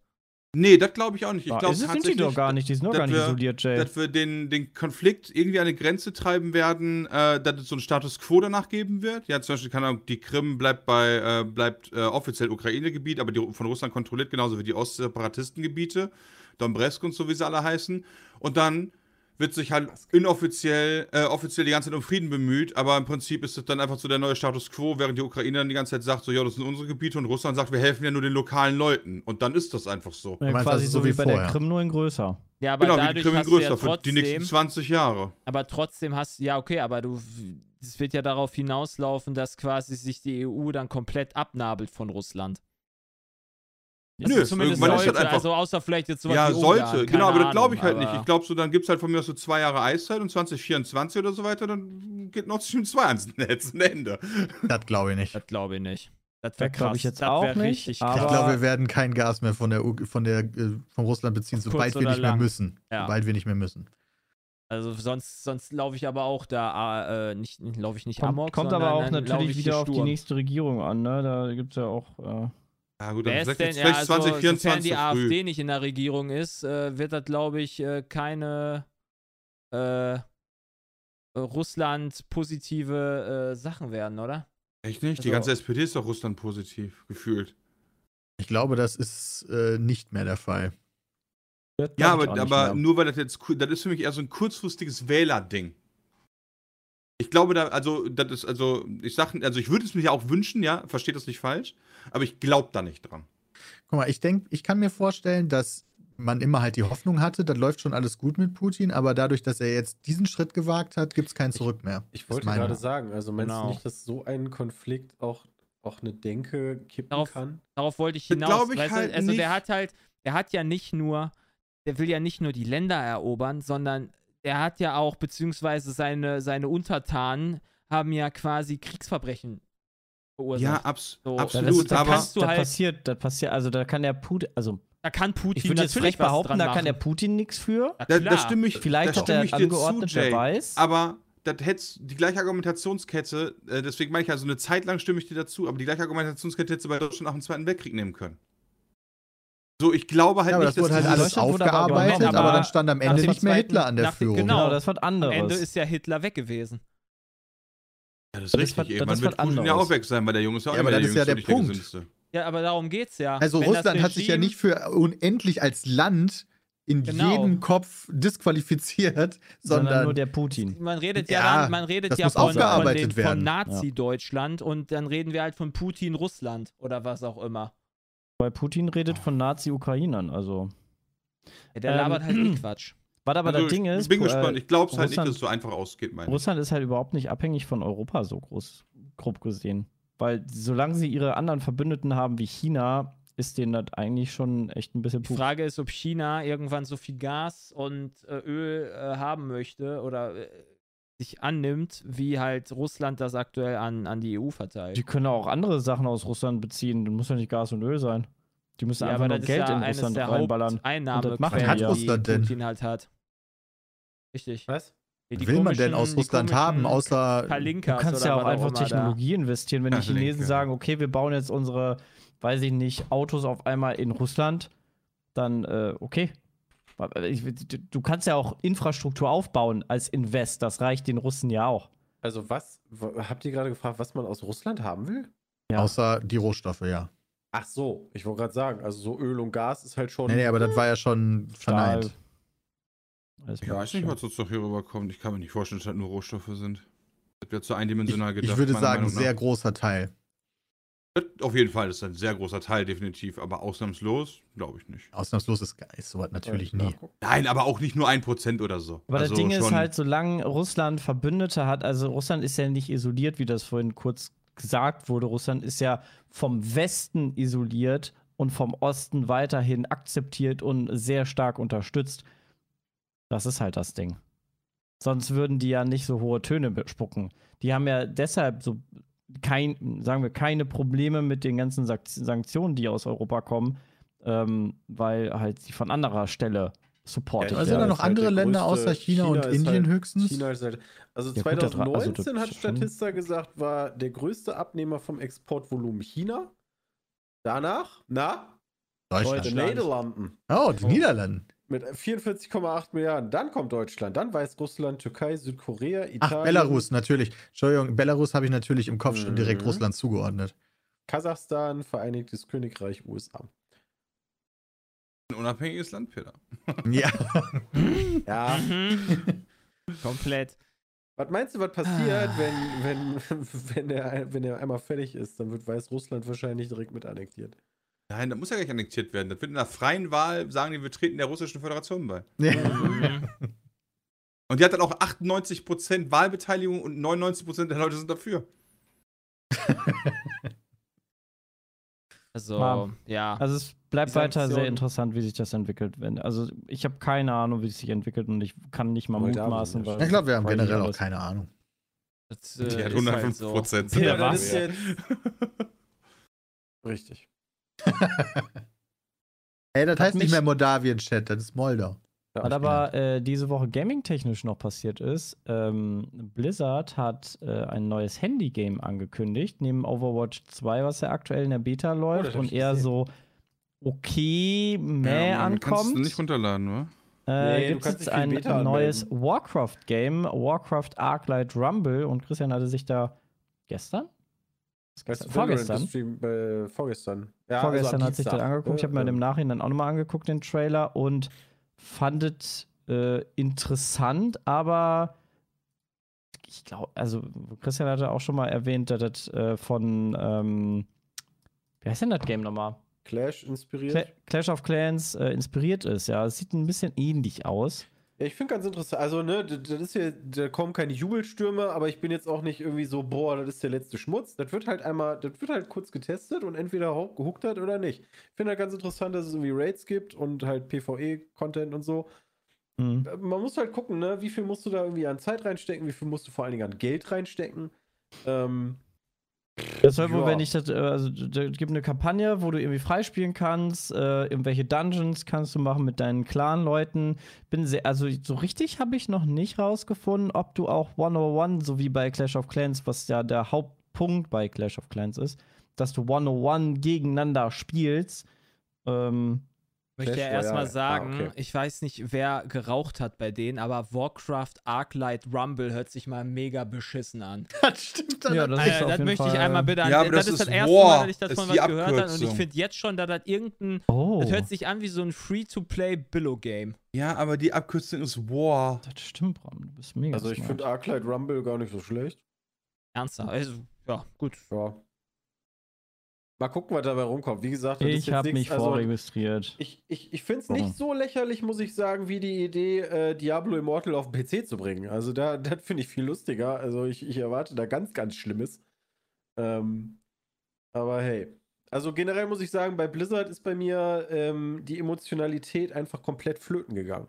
Nee, das glaube ich auch nicht. Ich glaube
sind die doch gar nicht. Die sind doch gar nicht
wir-
isoliert, Jay.
dass wir den, den Konflikt irgendwie an eine Grenze treiben werden, äh, dass es so einen Status quo danach geben wird. Ja, zum Beispiel, keine Ahnung, die Krim bleibt bei, äh, bleibt äh, offiziell Ukraine-Gebiet, aber die von Russland kontrolliert, genauso wie die Ostseparatistengebiete, Donbresk und so, wie sie alle heißen. Und dann wird sich halt inoffiziell, äh, offiziell die ganze Zeit um Frieden bemüht, aber im Prinzip ist es dann einfach so der neue Status quo, während die Ukraine dann die ganze Zeit sagt, so, ja, das sind unsere Gebiete und Russland sagt, wir helfen ja nur den lokalen Leuten. Und dann ist das einfach so.
ja, quasi
das ist
so
so
wie
wie
bei der
vorher.
Krim, nur in größer.
Ja, aber
Genau, wie die
dadurch
Krim in
du ja
größer, für die nächsten
trotzdem,
20 Jahre.
aber trotzdem hast ja okay, aber du, es wird ja darauf hinauslaufen, dass quasi sich die EU dann komplett abnabelt von Russland.
Nö,
Also zumindest
irgendwann ist
sollte,
das einfach-
also außer vielleicht jetzt sowas
Ja,
wie
sollte.
Ungarn,
genau, aber das glaube ich
Ahnung,
halt nicht. Ich glaube, so, dann gibt es halt von mir aus so zwei Jahre Eiszeit und 2024 oder so weiter, dann geht Nord Stream 2 ans Netz, ein Ende.
Das glaube ich nicht.
Das glaube ich nicht. Das wäre krass.
ich jetzt
das
auch nicht,
Ich glaube, wir werden kein Gas mehr von der, U- von der äh, von Russland beziehen, sobald wir nicht mehr
lang.
müssen.
Ja.
Sobald wir nicht mehr müssen.
Also sonst, sonst laufe ich aber auch da, äh, nicht, laufe ich nicht
Kommt,
amok,
kommt aber auch natürlich
ich
wieder auf die nächste Regierung an, ne? Da gibt es ja auch. Äh,
Ja, gut,
Wer
dann
ist
vielleicht,
denn,
jetzt
ja,
vielleicht
also, sofern
2024
die
zu früh.
AfD nicht in der Regierung ist, äh, wird das, glaube ich, äh, keine äh, Russland-positive äh, Sachen werden, oder?
Echt nicht? Die
Also-
ganze SPD ist doch Russland positiv, gefühlt.
Ich glaube, das ist äh, nicht mehr der Fall.
Ja, aber, aber nur weil das jetzt, das ist für mich eher so ein kurzfristiges Wählerding. Ich glaube da, also, das ist, also, ich sag, also ich würde es mir ja auch wünschen, ja, versteht das nicht falsch, aber ich glaube da nicht dran.
Guck mal, ich denke, ich kann mir vorstellen, dass man immer halt die Hoffnung hatte, dann läuft schon alles gut mit Putin, aber dadurch, dass er jetzt diesen Schritt gewagt hat, gibt es kein Zurück mehr.
Ich
Ist
wollte
meine-
gerade sagen, also meinst
Genau.
du nicht, dass so ein Konflikt auch, auch eine Denke kippen
Darauf-
kann?
Darauf wollte ich
Das
hinaus.
ich
weißt du?
halt
also der
nicht.
hat halt, der hat ja nicht nur, der will ja nicht nur die Länder erobern, sondern er hat ja auch, beziehungsweise seine, seine Untertanen haben ja quasi Kriegsverbrechen verursacht.
Ja, abs
So.
Ja, das,
absolut.
das,
aber
kannst du
das
halt-
passiert, das passiert, also da kann der Putin, also
da kann Putin
ich würde jetzt
natürlich
frech behaupten, da kann der. Putin nichts für.
Ja,
da, da stimme ich,
Vielleicht
da
hat
stimme
er
ich dir
angeordnet,
zu,
wer
Jay.
weiß.
Aber das hättest die gleiche Argumentationskette, äh, deswegen meine ich also eine Zeit lang stimme ich dir dazu, aber die gleiche Argumentationskette hättest du bei Deutschland auch im Zweiten Weltkrieg nehmen können. So, ich glaube halt
Ja,
nicht,
das wurde halt
dieses-
alles aufgearbeitet, aber,
aber
dann stand am Ende nicht mehr Hitler an der
nach
Führung.
genau.
Das ist was
Am
anderes.
Ende ist ja Hitler weg gewesen.
Ja, das ist
Das
richtig.
war- das
Irgendwann
ist
wird Putin ja
anderes.
auch weg sein, weil der Junge ist ja auch
Ja,
nicht
aber das ist ja der Punkt.
Gesündeste.
Ja, aber darum geht's ja.
Also
Wenn
Russland hat sich ja nicht für unendlich als Land in
Genau.
jedem Kopf disqualifiziert,
sondern
sondern
nur der Putin.
Man redet ja,
Ja,
man redet ja von, von, von. Nazi-Deutschland und dann reden wir halt von Putin-Russland oder was auch immer.
Weil Putin redet von Nazi-Ukrainern, also.
Ja, der
Ähm,
labert halt eh Quatsch.
Was aber
Also,
das Ding
ich
ist,
bin
äh,
gespannt. Ich glaube es halt nicht,
Russland-
dass es so einfach ausgeht, meine ich.
Russland ist halt überhaupt nicht abhängig von Europa so groß, grob gesehen. Weil solange sie ihre anderen Verbündeten haben wie China, ist denen das eigentlich schon echt ein bisschen
Die. Frage ist, ob China irgendwann so viel Gas und äh, Öl äh, haben möchte oder äh, sich annimmt, wie halt Russland das aktuell an, an die EU verteilt.
Die können auch andere Sachen aus Russland beziehen. Das muss ja nicht Gas und Öl sein. Die müssen
ja,
einfach
aber
nur
das
Geld
ja
in Russland
der
reinballern.
Haupteinnahmequellen,
machen
die ja.
die
Russland denn?
Putin halt hat. Richtig.
Was?
Die
will man denn aus Russland haben, außer
Du
Palinkas
kannst
oder
ja auch einfach
immer da.
Technologie investieren, wenn die
Ja,
Chinesen sagen, okay, wir bauen jetzt unsere, weiß ich nicht, Autos auf einmal in Russland, dann äh, okay. Ich- Du kannst ja auch Infrastruktur aufbauen als Invest, das reicht den Russen ja auch.
Also was? Habt ihr gerade gefragt, was man aus Russland haben will?
Ja.
außer die Rohstoffe, ja.
Ach so, ich wollte gerade sagen, also so Öl und Gas ist halt schon.
Nee, nee, aber das war ja schon verneint.
Ich weiß nicht, was uns doch hier rüberkommt. Ich kann mir nicht vorstellen, dass das nur Rohstoffe sind. Das wird zu eindimensional gedacht.
Ich würde sagen, sehr großer Teil.
Das Auf jeden Fall ist ein sehr großer Teil, definitiv. Aber ausnahmslos, glaube ich nicht.
Ausnahmslos ist, ist sowas natürlich nie.
Nein, aber auch nicht nur ein Prozent oder so.
Aber
also
das Ding ist halt, solange Russland Verbündete hat, also Russland ist ja nicht isoliert, wie das vorhin kurz gesagt wurde. Russland ist ja vom Westen isoliert und vom Osten weiterhin akzeptiert und sehr stark unterstützt. Das ist halt das Ding. Sonst würden die ja nicht so hohe Töne bespucken. Die haben ja deshalb so kein, sagen wir, keine Probleme mit den ganzen Sank- Sanktionen, die aus Europa kommen, ähm, weil halt sie von anderer Stelle supportet
Also
werden.
da
das
noch
halt
andere
der
Länder
größte-
außer China, und
ist
Indien
halt,
höchstens?
China ist halt, also
Ja, gut, das war- also
2019 hat Statista gesagt, war der größte Abnehmer vom Exportvolumen China. Danach, na, die
Deutschland.
Niederlanden
Oh, die
Oh. Mit 44,8 Milliarden. Dann kommt Deutschland, dann Weißrussland, Türkei, Südkorea, Italien.
Ach, Belarus, natürlich. Entschuldigung, Belarus habe ich natürlich im Kopf schon direkt
Mhm.
Russland zugeordnet.
Kasachstan, Vereinigtes Königreich, USA.
Ein unabhängiges Land, Peter.
Ja.
Ja,
Mhm. Komplett.
was meinst du, was passiert, wenn, wenn, wenn, er, wenn er einmal fertig ist? Dann wird Weißrussland wahrscheinlich direkt mit annektiert.
Nein, das muss ja gar nicht annektiert werden. Das wird in einer freien Wahl, sagen die, wir treten der Russischen Föderation bei.
Mhm.
Und die hat dann auch 98% Wahlbeteiligung und 99% der Leute sind dafür.
Also,
War-
ja.
Also es bleibt weiter sehr interessant, wie sich das entwickelt. Wenn, also ich habe keine Ahnung, wie es sich entwickelt und ich kann nicht mal
Moldawien,
mutmaßen.
ja.
weil-
Ich glaube, wir haben generell auch keine Ahnung.
Das, äh,
Die hat
ist
105%
halt so.
Prozent.
Ja.
Richtig.
Ey, das
Hat
heißt nicht mehr Moldawien-Chat, das ist Moldau.
Was aber äh, diese Woche gaming-technisch noch passiert ist, ähm, Blizzard hat äh, ein neues Handy-Game angekündigt, neben Overwatch 2, was ja aktuell in der Beta läuft
Oh, das hab
und eher
gesehen.
so okay, mäh
Ja, Mann, Kannst du
ankommt.
nicht runterladen, wa?
Äh,
Nee,
gibt es ein
Beta
neues
anmelden.
Warcraft-Game, Warcraft Arclight Rumble und Christian hatte sich da gestern?
Weißt
Vorgestern?
das Stream, äh, vorgestern. Ja,
Vorgestern
also
hat sich das angeguckt. Ich habe mir im Nachhinein auch nochmal angeguckt, den Trailer, und fandet äh, interessant, aber ich glaube, also Christian hatte auch schon mal erwähnt, dass das äh, von, ähm, wie heißt denn das Game nochmal?
Clash inspiriert.
Cla Clash of Clans äh, inspiriert ist. Ja, es sieht ein bisschen ähnlich aus.
Ja, ich finde ganz interessant. Also, ne, das ist hier, da kommen keine Jubelstürme, aber ich bin jetzt auch nicht irgendwie so, boah, das ist der letzte Schmutz. Das wird halt einmal, das wird halt kurz getestet und entweder gehuckt hat oder nicht. Ich finde halt ganz interessant, dass es irgendwie Raids gibt und halt PvE-Content und so.
Mhm.
Äh, Man muss halt gucken, ne, wie viel musst du da irgendwie an Zeit reinstecken, wie viel musst du vor allen Dingen an Geld reinstecken. Ähm,
Das soll wohl,
Ja.
wenn ich das, äh, also da gibt eine Kampagne, wo du irgendwie freispielen kannst, äh, irgendwelche Dungeons kannst du machen mit deinen Clan-Leuten. Bin sehr, also so richtig habe ich noch nicht rausgefunden, ob du auch 101, so wie bei Clash of Clans, was ja der Hauptpunkt bei Clash of Clans ist, dass du 101 gegeneinander spielst. Ähm,
Ich möchte ja
Clash
erstmal
Royale.
sagen,
Ah, okay.
ich weiß nicht, wer geraucht hat bei denen, aber Warcraft Arclight Rumble hört sich mal mega beschissen an.
Das stimmt dann.
Ja, das ist
Alter,
auf
das
jeden
möchte ich
Fall-
einmal bitte an.
Ja, aber
das,
das
ist das erste
War,
Mal, dass ich davon
die
was gehört habe. Und ich finde jetzt schon, dass das irgendein.
oh,
Das hört sich an wie so ein Free-to-Play-Billo-Game.
Ja, aber die Abkürzung ist War.
das stimmt, Bram, du bist mega
also, ich finde Arclight Rumble gar nicht so schlecht.
Ernsthaft. Also, ja, gut.
Ja. Mal gucken, was dabei rumkommt. Wie gesagt,
Ich habe mich
also,
vorregistriert.
Ich, ich, ich finde es nicht so lächerlich, muss ich sagen, wie die Idee, äh, Diablo Immortal auf den PC zu bringen. Also da, das finde ich viel lustiger. Also ich, ich erwarte da ganz, ganz Schlimmes. Ähm, aber hey. Also generell muss ich sagen, bei Blizzard ist bei mir ähm, die Emotionalität einfach komplett flöten gegangen.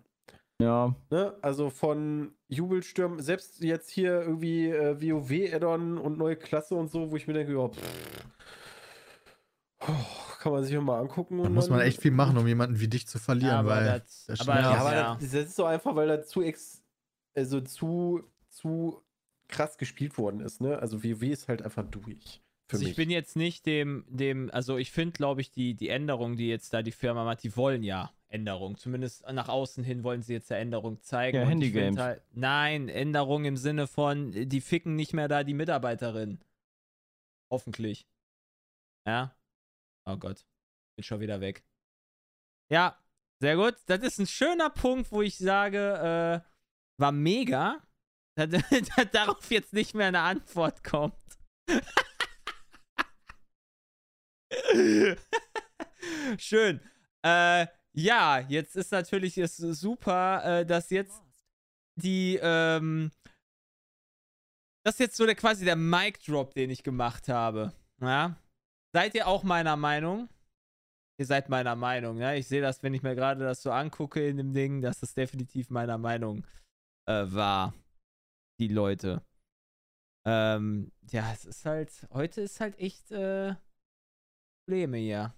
Ja,
Ne? Also von Jubelstürmen, selbst jetzt hier irgendwie äh, WoW-Add-on und neue Klasse und so, wo ich mir denke, ja, pff, oh, kann man sich ja mal angucken.
Da
und
muss man echt viel machen, um jemanden wie dich zu verlieren,
aber
weil.
das,
das
aber.
Ja, aber
ja.
Das, das ist so einfach, weil da zu ex, also zu, zu krass gespielt worden ist, ne? Also WoW ist halt einfach durch. Für
Also
mich.
ich bin jetzt nicht dem, dem, also ich finde, glaube ich, die, die Änderungen, die jetzt da die Firma macht, die wollen ja Änderungen. Zumindest nach außen hin wollen sie jetzt ja Änderungen zeigen.
Ja, Handygames.
Halt, nein, Änderungen im Sinne von, die ficken nicht mehr da die Mitarbeiterin. Hoffentlich. Ja. Oh Gott. Bin schon wieder weg. Ja, sehr gut. Das ist ein schöner Punkt, wo ich sage, äh, war mega, dass, dass darauf jetzt nicht mehr eine Antwort kommt. Schön. Äh, ja, jetzt ist natürlich es super, äh, dass jetzt die, ähm, das ist jetzt so der quasi der Mic Drop, den ich gemacht habe. Ja? Seid ihr auch meiner Meinung? Ihr seid meiner Meinung, ja? Ich sehe das, wenn ich mir gerade das so angucke in dem Ding, dass das definitiv meiner Meinung äh, war. Die Leute. Ähm, ja, es ist halt, heute ist halt echt, äh, Probleme hier.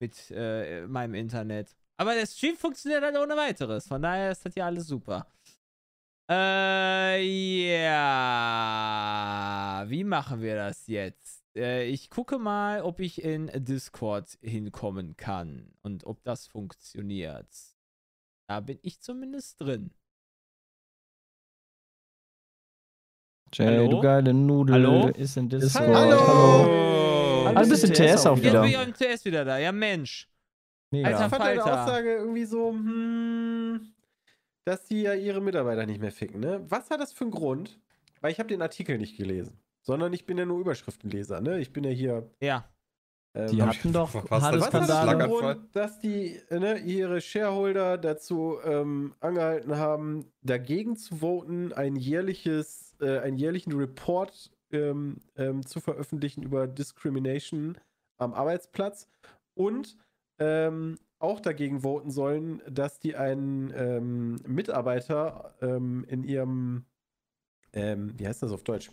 Mit äh, meinem Internet. Aber der Stream funktioniert halt ohne weiteres. Von daher ist das ja alles super. Äh, ja. Wie machen wir das jetzt? Äh, ich gucke mal, ob ich in Discord hinkommen kann. Und ob das funktioniert. Da bin ich zumindest drin.
Jay,
Hallo?
du geile Nudel,
Hallo?
ist in Discord.
Hallo.
Hallo.
Hallo, bist du TS auch
Jetzt
wieder?
bin ich im TS wieder da. Ja, Mensch.
Mega.
Alter,
Ich fand deine. Aussage irgendwie so, hm, dass die ja ihre Mitarbeiter nicht mehr ficken, ne? Was hat das für einen Grund? Weil ich habe den Artikel nicht gelesen, sondern ich bin ja nur Überschriftenleser, ne? Ich bin ja hier.
Ja.
ähm,
Die hatten doch
Skandale.
Grund, dass die ne, ihre Shareholder dazu ähm, angehalten haben, dagegen zu voten, ein jährliches, äh, einen jährlichen Report ähm, ähm, zu veröffentlichen über Discrimination am Arbeitsplatz und ähm, auch dagegen voten sollen, dass die einen ähm, Mitarbeiter ähm, in ihrem ähm, wie heißt das auf Deutsch?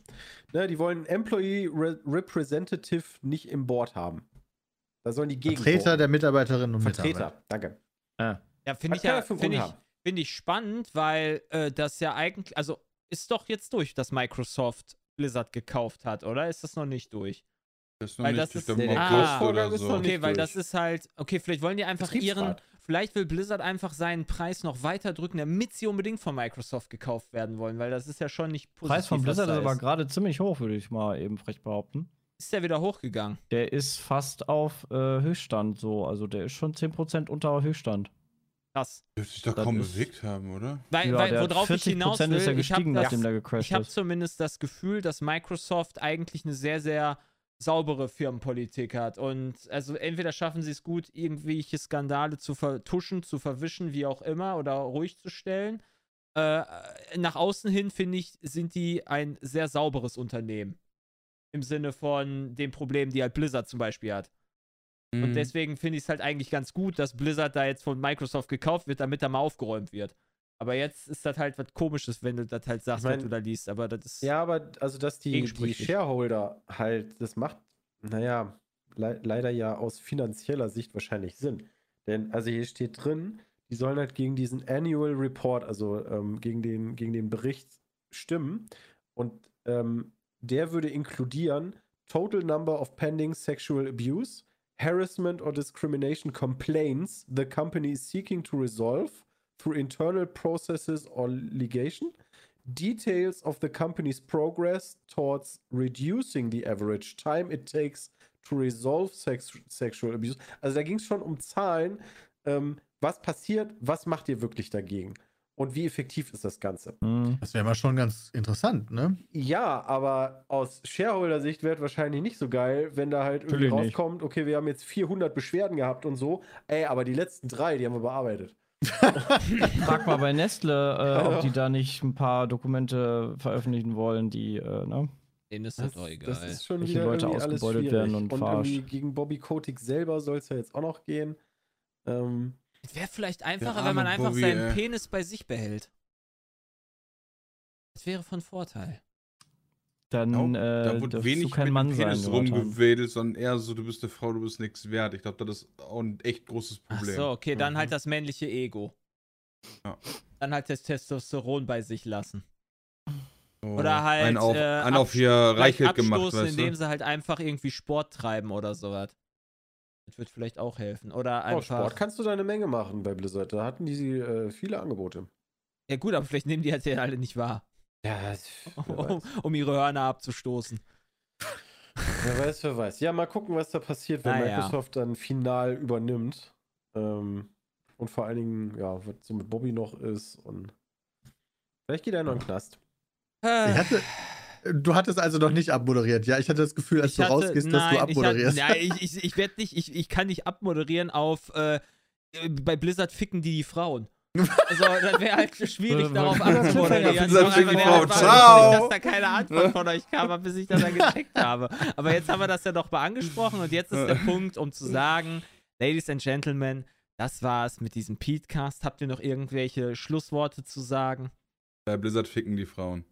Ne, die wollen Employee Re Representative nicht im Board haben. Da sollen die gegen
Vertreter der Mitarbeiterinnen und
Vertreter,
Mitarbeiter.
danke.
Ja, finde ich ja finde ich, find ich spannend, weil äh, das ja eigentlich, also ist doch jetzt durch, dass Microsoft Blizzard gekauft hat, oder? Ist das noch nicht durch?
Das ist noch
Weil
nicht
das
durch
ist- Nee,
ist
so.
Okay, weil
durch.
das ist halt, okay, vielleicht wollen die einfach ihren. Vielleicht will Blizzard einfach seinen Preis noch weiter drücken, damit sie unbedingt von Microsoft gekauft werden wollen, weil das ist ja schon nicht positiv.
Preis von Blizzard
da
ist aber gerade ziemlich hoch, würde ich mal eben frech behaupten.
Ist der wieder hochgegangen?
Der ist fast auf äh, Höchststand so. Also der ist schon 10% unter Höchststand.
Krass.
Dürfte sich doch
Das
kaum bewegt haben, oder?
Weil,
Ja,
weil
der
worauf ich
40%
hinaus will,
ist er
ich habe
gestiegen,
das,
der
ich habe
ist.
zumindest das Gefühl, dass Microsoft eigentlich eine sehr, sehr saubere Firmenpolitik hat. Und also entweder schaffen sie es gut, irgendwelche Skandale zu vertuschen, zu verwischen, wie auch immer, oder ruhig zu stellen. Äh, nach außen hin, finde ich, sind die ein sehr sauberes Unternehmen. Im Sinne von den Problemen, die halt Blizzard zum Beispiel hat. Und
Mhm.
deswegen finde ich es halt eigentlich ganz gut, dass Blizzard da jetzt von Microsoft gekauft wird, damit da mal aufgeräumt wird. Aber jetzt ist das halt was Komisches, wenn du das halt sagst,
Ich mein-
was du da liest. Aber das ist.
Ja, aber also, dass die, die. Shareholder halt, das macht, naja, le leider ja aus finanzieller Sicht wahrscheinlich Sinn. Denn, also hier steht drin, die sollen halt gegen diesen Annual Report, also ähm, gegen, den, gegen den Bericht stimmen. Und ähm, der würde inkludieren Total Number of Pending Sexual Abuse, Harassment or Discrimination Complaints the company is seeking to resolve through internal processes or litigation, details of the company's progress towards reducing the average time it takes to resolve sex sexual abuse. Also da ging es schon um Zahlen. Ähm, was passiert? Was macht ihr wirklich dagegen? Und wie effektiv ist das Ganze?
Hm.
Das wäre mal schon ganz interessant, ne?
Ja, aber aus Shareholder-Sicht wäre es wahrscheinlich nicht so geil, wenn da halt irgendwie
Natürlich nicht.
rauskommt, okay, wir haben jetzt 400 Beschwerden gehabt und so. Ey, aber die letzten drei, die haben wir bearbeitet.
Frag mal bei Nestle, äh, ob die da nicht ein paar Dokumente veröffentlichen wollen, die, äh, ne?
Denen ist
Das,
das doch egal.
das ist schon
Welche
wieder
Leute ausgebeutet werden und
und
verarscht.
irgendwie gegen Bobby Kotick selber soll es ja jetzt auch noch gehen. Ähm,
Es wäre vielleicht einfacher, wenn man einfach
Bobby,
seinen
ey.
Penis bei sich behält. Das wäre von Vorteil.
Dann äh,
da wird
du
wenig
kein
mit
Mann sein.
Rumgewedelt, sondern eher so, du bist eine Frau, du bist nichts wert. Ich glaube, das ist auch ein echt großes
Ach
Problem.
so, okay, dann
Mhm.
halt das männliche Ego.
Ja.
Dann halt das Testosteron bei sich lassen.
So,
Oder halt,
Einen auf,
äh,
einen auf hier Reichelt gemacht, weißt
indem
du?
sie halt einfach irgendwie Sport treiben oder sowas. Das wird vielleicht auch helfen. Oder
oh,
einfach.
Sport kannst du da eine Menge machen bei Blizzard. Da hatten die äh, viele Angebote.
ja gut, aber vielleicht nehmen die halt ja alle nicht wahr.
Ja,
Um, um ihre Hörner abzustoßen.
Wer weiß, wer weiß. Ja, mal gucken, was da passiert, wenn
Naja.
Microsoft dann final übernimmt. Ähm, und vor allen Dingen, ja, was so mit Bobby noch ist. Und vielleicht geht er noch in den Knast.
Ich hatte, du hattest also noch nicht abmoderiert, ja? Ich hatte das Gefühl, als
Ich
du
hatte-
rausgehst, dass du
nein,
abmoderierst.
Ich, hatte, nein, ich, ich, ich werde nicht, ich, ich kann nicht abmoderieren auf äh, bei Blizzard ficken die die Frauen. Also, das wäre halt schwierig, darauf
ficken
wäre
Frauen.
einfach
Ciao.
lustig, dass da keine Antwort von euch kam, bis ich das dann gecheckt habe. Aber jetzt haben wir das ja doch mal angesprochen und jetzt ist der Punkt, um zu sagen, Ladies and Gentlemen, das war's mit diesem Pete-Cast. Habt ihr noch irgendwelche Schlussworte zu sagen?
Bei Blizzard ficken die Frauen.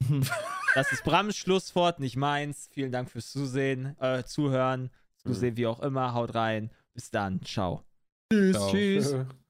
Das ist Brams Schlusswort, nicht meins. Vielen Dank fürs Zusehen, äh, Zuhören, Zusehen, wie auch immer. Haut rein. Bis dann. Ciao.
Tschüss.
Ciao.
Tschüss.